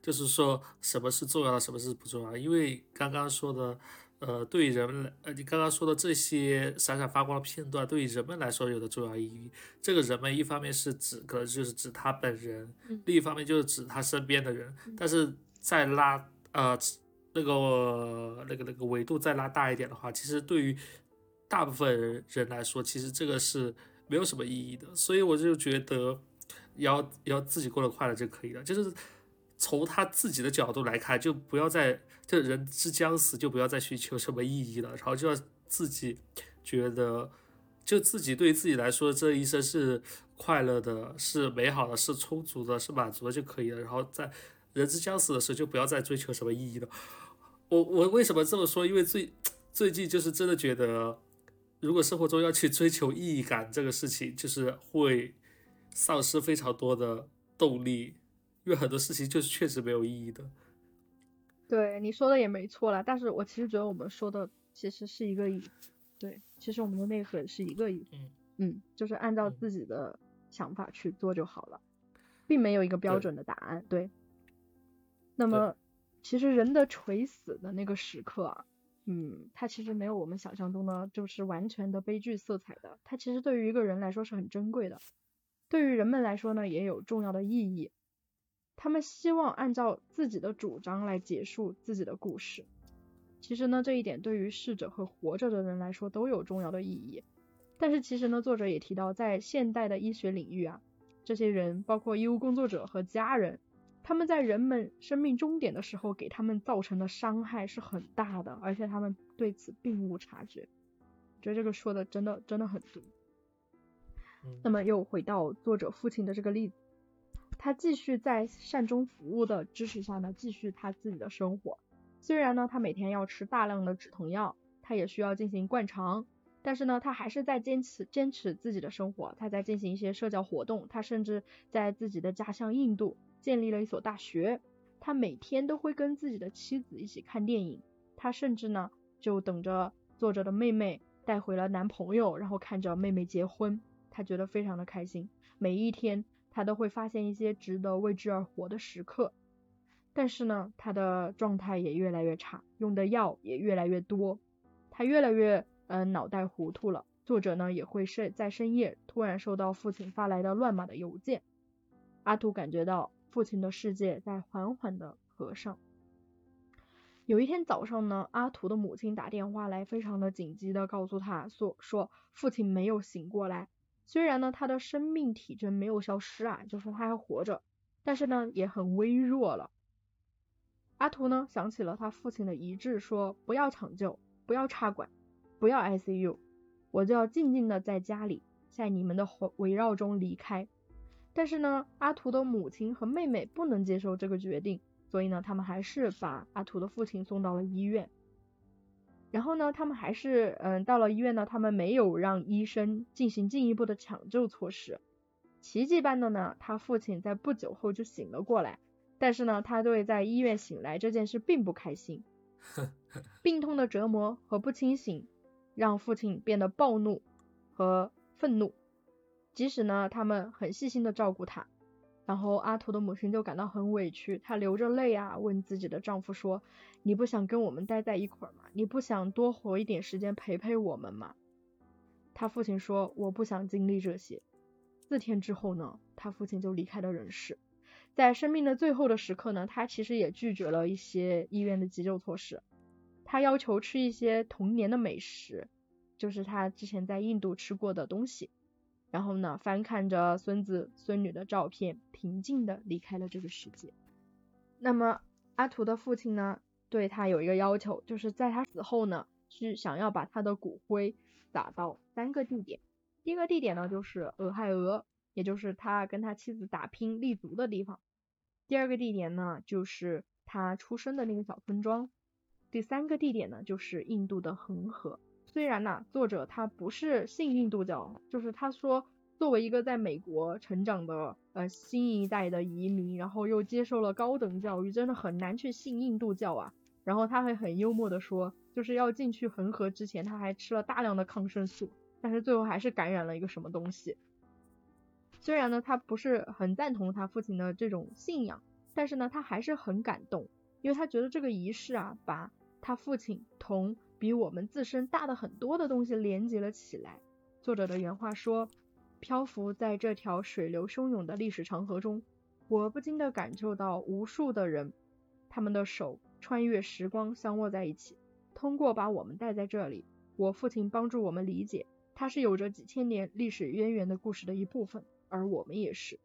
就是说什么是重要的，什么是不重要的。因为刚刚说的，呃，对于人们来，呃，你刚刚说的这些闪闪发光的片段，对于人们来说有的重要意义。这个人们一方面是指，可能就是指他本人，嗯另一方面就是指他身边的人。但是再拉，呃，那个那个那个维度再拉大一点的话，其实对于大部分人来说，其实这个是没有什么意义的。所以我就觉得，要要自己过得快乐就可以了，就是从他自己的角度来看，就不要再这人之将死，就不要再寻求什么意义了，然后就要自己觉得，就自己对自己来说，这一生是快乐的，是美好的，是充足的，是满足的就可以了。然后在人之将死的时候，就不要再追求什么意义了。我我为什么这么说？因为最最近就是真的觉得，如果生活中要去追求意义感这个事情，就是会丧失非常多的动力，因为很多事情就是确实没有意义的。对你说的也没错啦，但是我其实觉得我们说的其实是一个意，对，其实我们的内核是一个意，嗯嗯，就是按照嗯自己的想法去做就好了，并没有一个标准的答案，对。那么，其实人的垂死的那个时刻啊，嗯，它其实没有我们想象中的就是完全的悲剧色彩的，它其实对于一个人来说是很珍贵的，对于人们来说呢也有重要的意义。他们希望按照自己的主张来结束自己的故事。其实呢，这一点对于逝者和活着的人来说都有重要的意义。但是其实呢，作者也提到，在现代的医学领域啊，这些人包括医务工作者和家人，他们在人们生命终点的时候给他们造成的伤害是很大的，而且他们对此并无察觉。觉得这个说的真的真的很对。嗯那么又回到作者父亲的这个例子，他继续在善终服务的支持下呢，继续他自己的生活。虽然呢，他每天要吃大量的止痛药，他也需要进行灌肠，但是呢，他还是在坚持坚持自己的生活。他在进行一些社交活动，他甚至在自己的家乡印度建立了一所大学。他每天都会跟自己的妻子一起看电影，他甚至呢就等着作者的妹妹带回了男朋友，然后看着妹妹结婚，他觉得非常的开心。每一天他都会发现一些值得为之而活的时刻，但是呢，他的状态也越来越差，用的药也越来越多，他越来越呃脑袋糊涂了，作者呢也会是在深夜突然收到父亲发来的乱码的邮件。阿图感觉到父亲的世界在缓缓的合上。有一天早上呢，阿图的母亲打电话来，非常的紧急的告诉他说说父亲没有醒过来。虽然呢他的生命体征没有消失啊，就是他还活着，但是呢也很微弱了。阿图呢想起了他父亲的遗志，说不要抢救，不要插管，不要 ICU，我就要静静的在家里，在你们的围绕中离开。但是呢，阿图的母亲和妹妹不能接受这个决定，所以呢，他们还是把阿图的父亲送到了医院。然后呢，他们还是嗯到了医院呢，他们没有让医生进行进一步的抢救措施。奇迹般的呢，他父亲在不久后就醒了过来。但是呢，他对在医院醒来这件事并不开心。病痛的折磨和不清醒让父亲变得暴怒和愤怒。即使呢，他们很细心的照顾他，然后阿图的母亲就感到很委屈，她流着泪啊，问自己的丈夫说：“你不想跟我们待在一块儿吗？你不想多活一点时间陪陪我们吗？”他父亲说：“我不想经历这些。”四天之后呢，他父亲就离开了人世。在生命的最后的时刻呢，他其实也拒绝了一些医院的急救措施，他要求吃一些童年的美食，就是他之前在印度吃过的东西。然后呢，翻看着孙子孙女的照片，平静的离开了这个世界。那么阿图的父亲呢，对他有一个要求，就是在他死后呢，是想要把他的骨灰撒到三个地点。第一个地点呢，就是俄亥俄，也就是他跟他妻子打拼立足的地方。第二个地点呢，就是他出生的那个小村庄。第三个地点呢，就是印度的恒河。虽然呢，作者他不是信印度教，就是他说作为一个在美国成长的呃新一代的移民，然后又接受了高等教育，真的很难去信印度教啊。然后他会很幽默的说，就是要进去恒河之前，他还吃了大量的抗生素，但是最后还是感染了一个什么东西。虽然呢，他不是很赞同他父亲的这种信仰，但是呢，他还是很感动，因为他觉得这个仪式啊，把他父亲同。比我们自身大的很多的东西连接了起来。作者的原话说：“漂浮在这条水流汹涌的历史长河中，我不禁的感受到无数的人，他们的手穿越时光相握在一起，通过把我们带在这里。我父亲帮助我们理解，他是有着几千年历史渊源的故事的一部分，而我们也是。”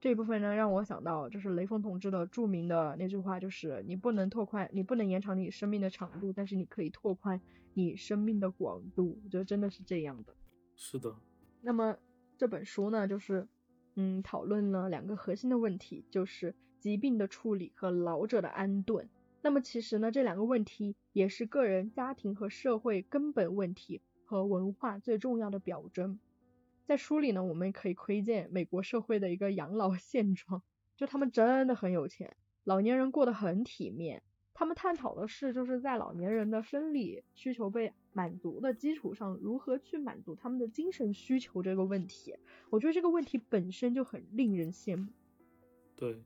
这一部分呢，让我想到就是雷锋同志的著名的那句话，就是你不能拓宽，你不能延长你生命的长度，但是你可以拓宽你生命的广度。我觉得真的是这样的。是的。那么这本书呢，就是嗯，讨论了两个核心的问题，就是疾病的处理和老者的安顿。那么其实呢，这两个问题也是个人、家庭和社会根本问题和文化最重要的表征。在书里呢，我们可以窥见美国社会的一个养老现状，就他们真的很有钱，老年人过得很体面。他们探讨的是，就是在老年人的生理需求被满足的基础上，如何去满足他们的精神需求这个问题。我觉得这个问题本身就很令人羡慕。对。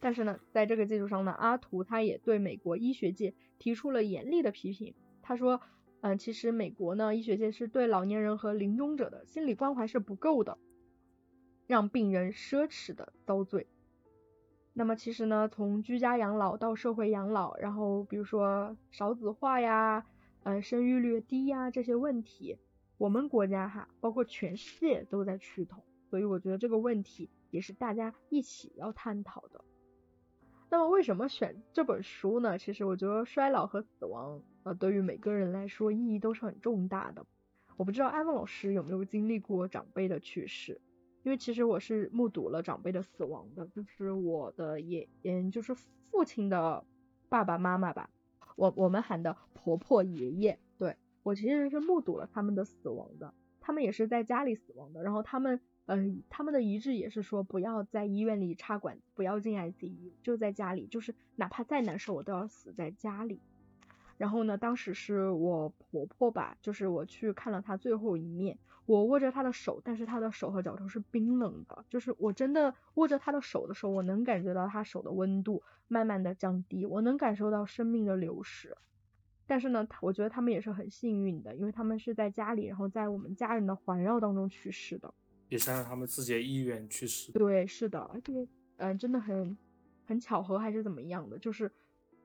但是呢，在这个基础上呢，阿图他也对美国医学界提出了严厉的批评。他说。嗯，其实美国呢，医学界是对老年人和临终者的心理关怀是不够的，让病人奢侈的遭罪。那么其实呢，从居家养老到社会养老，然后比如说少子化呀，嗯，生育率低呀这些问题，我们国家哈，包括全世界都在趋同，所以我觉得这个问题也是大家一起要探讨的。那么为什么选这本书呢？其实我觉得衰老和死亡，呃，对于每个人来说意义都是很重大的。我不知道艾文老师有没有经历过长辈的去世，因为其实我是目睹了长辈的死亡的，就是我的爷，嗯，就是父亲的爸爸妈妈吧，我我们喊的婆婆爷爷，对我其实是目睹了他们的死亡的，他们也是在家里死亡的，然后他们。嗯，他们的遗志也是说不要在医院里插管，不要进 ICU，就在家里，就是哪怕再难受，我都要死在家里。然后呢，当时是我婆婆吧，就是我去看了她最后一面，我握着她的手，但是她的手和脚都是冰冷的，就是我真的握着她的手的时候，我能感觉到她手的温度慢慢的降低，我能感受到生命的流逝。但是呢，我觉得他们也是很幸运的，因为他们是在家里，然后在我们家人的环绕当中去世的。也是按照他们自己的意愿去世。对，是的，而且，嗯、真的很很巧合还是怎么样的，就是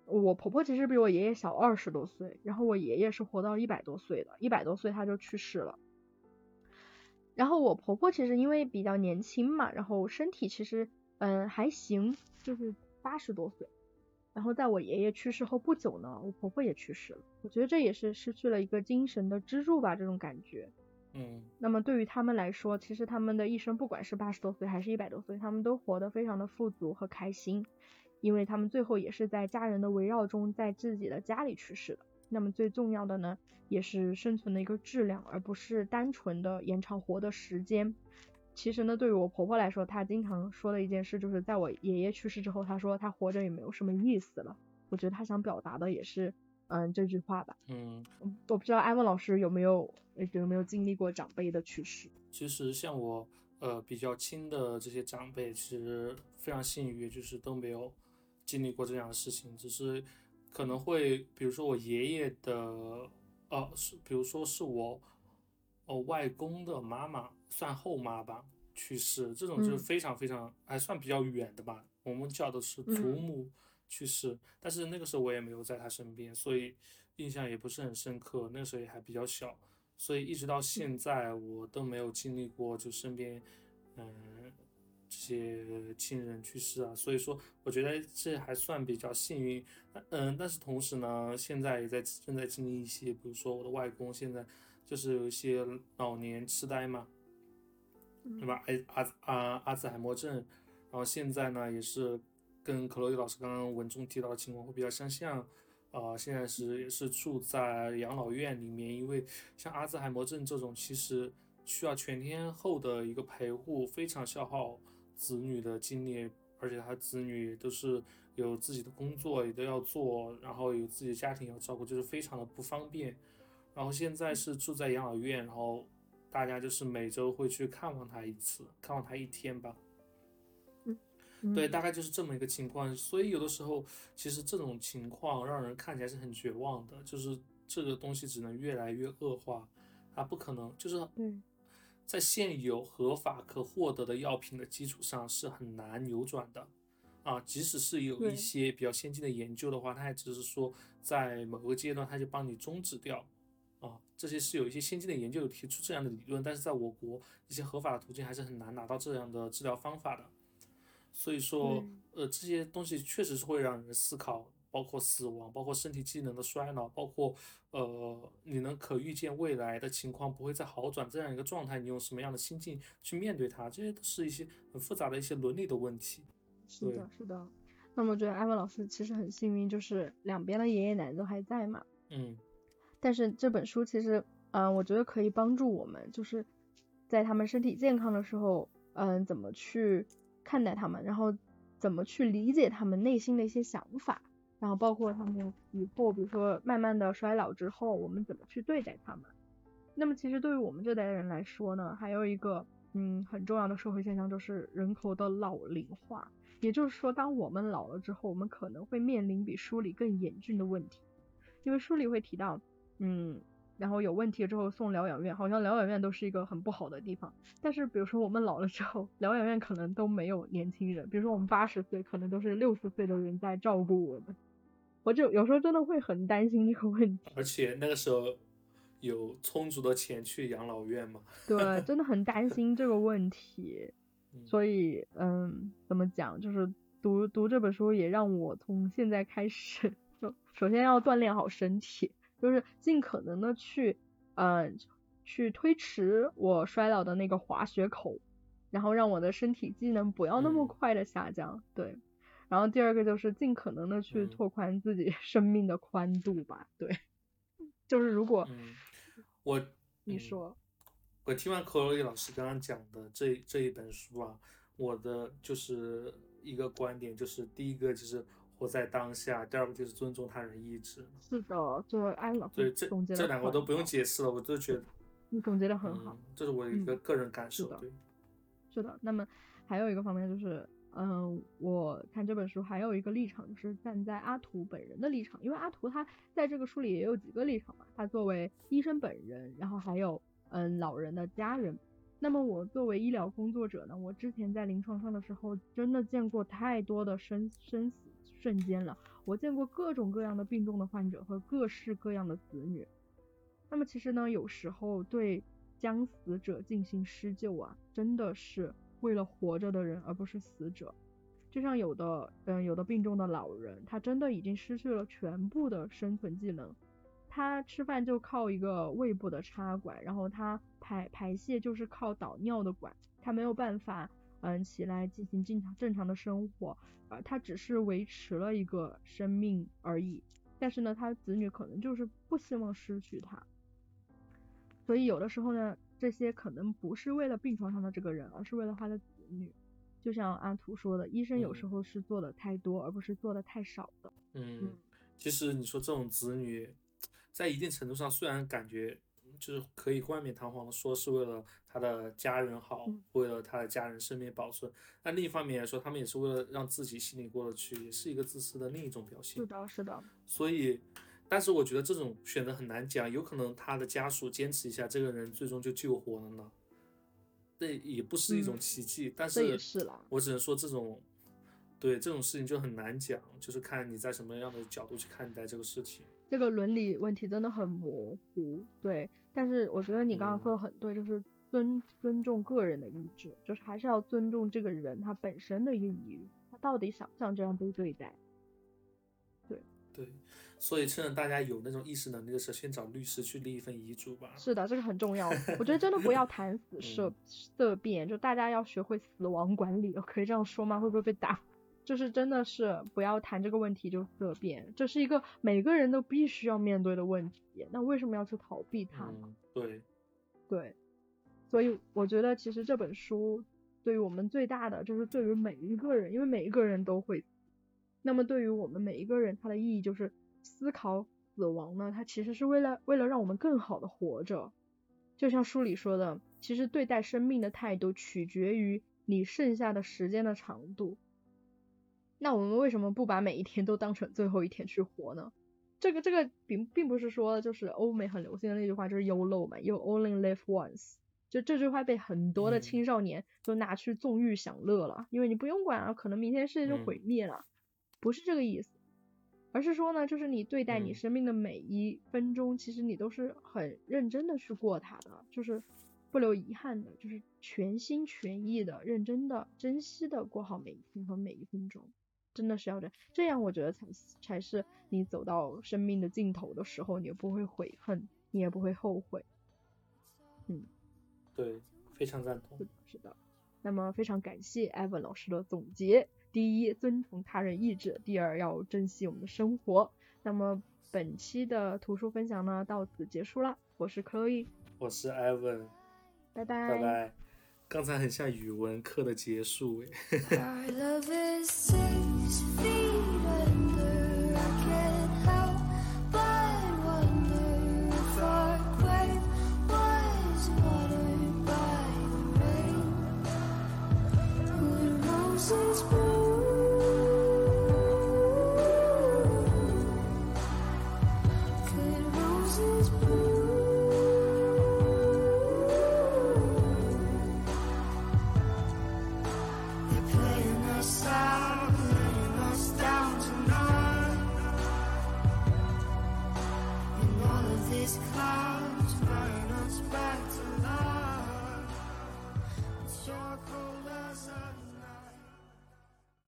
我婆婆其实比我爷爷小二十多岁，然后我爷爷是活到一百多岁的，一百多岁他就去世了。然后我婆婆其实因为比较年轻嘛，然后身体其实嗯还行，就是八十多岁。然后在我爷爷去世后不久呢，我婆婆也去世了。我觉得这也是失去了一个精神的支柱吧，这种感觉。嗯那么对于他们来说，其实他们的一生，不管是八十多岁还是一百多岁，他们都活得非常的富足和开心，因为他们最后也是在家人的围绕中，在自己的家里去世的。那么最重要的呢，也是生存的一个质量，而不是单纯的延长活的时间。其实呢，对于我婆婆来说，她经常说的一件事，就是在我爷爷去世之后，她说她活着也没有什么意思了。我觉得她想表达的也是，嗯，这句话吧。嗯，嗯我不知道艾文老师有没有呃有没有经历过长辈的去世？其实像我呃比较亲的这些长辈，其实非常幸运，就是都没有经历过这样的事情，只是可能会，比如说我爷爷的，呃，是比如说是我呃外公的妈妈，算后妈吧，去世，这种就是嗯。非常非常还算比较远的吧，我们叫的是祖嗯母去世，但是那个时候我也没有在他身边，所以印象也不是很深刻，那个时候也还比较小。所以一直到现在，我都没有经历过就身边，嗯，这些亲人去世啊，所以说我觉得这还算比较幸运，嗯，但是同时呢，现在也在正在经历一些，比如说我的外公现在就是有一些老年痴呆嘛，对吧？阿阿阿阿兹海默症，然后现在呢也是跟克洛伊老师刚刚文中提到的情况会比较相像。啊，现在是也是住在养老院里面，因为像阿兹海默症这种，其实需要全天候的一个陪护，非常消耗子女的精力，而且他子女都是有自己的工作也都要做，然后有自己的家庭要照顾，就是非常的不方便。然后现在是住在养老院，然后大家就是每周会去看望他一次，看望他一天吧。对，嗯。大概就是这么一个情况，所以有的时候其实这种情况让人看起来是很绝望的，就是这个东西只能越来越恶化，它不可能就是对。在现有合法可获得的药品的基础上是很难扭转的。啊，即使是有一些比较先进的研究的话，它也只是说在某个阶段它就帮你终止掉。啊，这些是有一些先进的研究有提出这样的理论，但是在我国一些合法的途径还是很难拿到这样的治疗方法的。所以说，呃，这些东西确实是会让人思考，包括死亡，包括身体机能的衰老，包括呃，你能可预见未来的情况不会再好转这样一个状态，你用什么样的心境去面对它，这些都是一些很复杂的一些伦理的问题。是的，是的。那么我觉得艾文老师其实很幸运，就是两边的爷爷奶奶都还在嘛。嗯但是这本书其实，嗯、我觉得可以帮助我们，就是在他们身体健康的时候，嗯、怎么去看待他们，然后怎么去理解他们内心的一些想法，然后包括他们以后，比如说慢慢的衰老之后，我们怎么去对待他们。那么其实对于我们这代人来说呢，还有一个嗯很重要的社会现象就是人口的老龄化。也就是说，当我们老了之后，我们可能会面临比书里更严峻的问题，因为书里会提到，嗯，然后有问题之后送疗养院，好像疗养院都是一个很不好的地方。但是比如说我们老了之后，疗养院可能都没有年轻人，比如说我们八十岁，可能都是六十岁的人在照顾我们。我就有时候真的会很担心这个问题，而且那个时候有充足的钱去养老院嘛。对，真的很担心这个问题。嗯所以，嗯，怎么讲，就是读读这本书也让我从现在开始，就首先要锻炼好身体，就是尽可能的去，嗯，去推迟我衰老的那个滑雪口，然后让我的身体机能不要那么嗯快的下降，对。然后第二个就是尽可能的去嗯拓宽自己 生命的宽度吧，对。就是如果嗯，我嗯你说，我听完克洛伊老师刚刚讲的这这一本书啊，我的就是一个观点，就是第一个就是活在当下，第二个就是尊重他人意志。是的，这安老对，这总结这两个都不用解释了，我就觉得，你总结的很好。嗯，这是我的一个嗯个人感受。是的对，是的，那么还有一个方面就是，嗯，我看这本书还有一个立场，就是站在阿图本人的立场，因为阿图他在这个书里也有几个立场嘛，他作为医生本人，然后还有嗯老人的家人。那么我作为医疗工作者呢，我之前在临床上的时候，真的见过太多的生生死瞬间了，我见过各种各样的病重的患者和各式各样的子女。那么其实呢，有时候对将死者进行施救啊，真的是。为了活着的人，而不是死者。就像有的，嗯，有的病重的老人，他真的已经失去了全部的生存技能。他吃饭就靠一个胃部的插管，然后他排排泄就是靠导尿的管，他没有办法，嗯，起来进行正常正常的生活，啊，他只是维持了一个生命而已。但是呢，他子女可能就是不希望失去他，所以有的时候呢。这些可能不是为了病床上的这个人，而是为了他的子女。就像安图说的，医生有时候是做的太多，而不是做的太少的。嗯，其实你说这种子女，在一定程度上虽然感觉就是可以冠冕堂皇的说是为了他的家人好，为了他的家人生命保存，但另一方面来说，他们也是为了让自己心里过得去，也是一个自私的另一种表现。是的，是的。所以。但是我觉得这种选择很难讲，有可能他的家属坚持一下，这个人最终就救活了呢。这也不是一种奇迹，但是我只能说这种，对这种事情就很难讲，就是看你在什么样的角度去看待这个事情。这个伦理问题真的很模糊，对。但是我觉得你刚刚说的很对，就是尊尊重个人的意志，就是还是要尊重这个人他本身的一个意愿，他到底想不想这样被对待？对对。所以趁着大家有那种意识能力的时候，先找律师去立一份遗嘱吧。是的，这个很重要。我觉得真的不要谈死色色变，就大家要学会死亡管理，可以这样说吗？会不会被打？就是真的是不要谈这个问题就色变，这是一个每个人都必须要面对的问题。那为什么要去逃避它呢？对，对。所以我觉得其实这本书对于我们最大的就是对于每一个人，因为每一个人都会。那么对于我们每一个人，它的意义就是。思考死亡呢？它其实是为了为了让我们更好的活着。就像书里说的，其实对待生命的态度取决于你剩下的时间的长度。那我们为什么不把每一天都当成最后一天去活呢？这个这个并并不是说就是欧美很流行的那句话，就是 YOLO 嘛，You only live once。就这句话被很多的青少年都拿去纵欲享乐了，因为你不用管了，可能明天世界就毁灭了，不是这个意思。而是说呢，就是你对待你生命的每一分钟，其实你都是很认真的去过它的，就是不留遗憾的，就是全心全意的、认真的、珍惜的过好每一天和每一分钟，真的是要这样，这样我觉得才才是你走到生命的尽头的时候，你不会悔恨，你也不会后悔。嗯，对，非常赞同。是的，那么非常感谢艾文老师的总结。第一，遵从他人意志；第二，要珍惜我们的生活。那么本期的图书分享呢，到此结束了。我是 Chloe，我是 Evan，拜拜，拜拜。刚才很像语文课的结束，哎。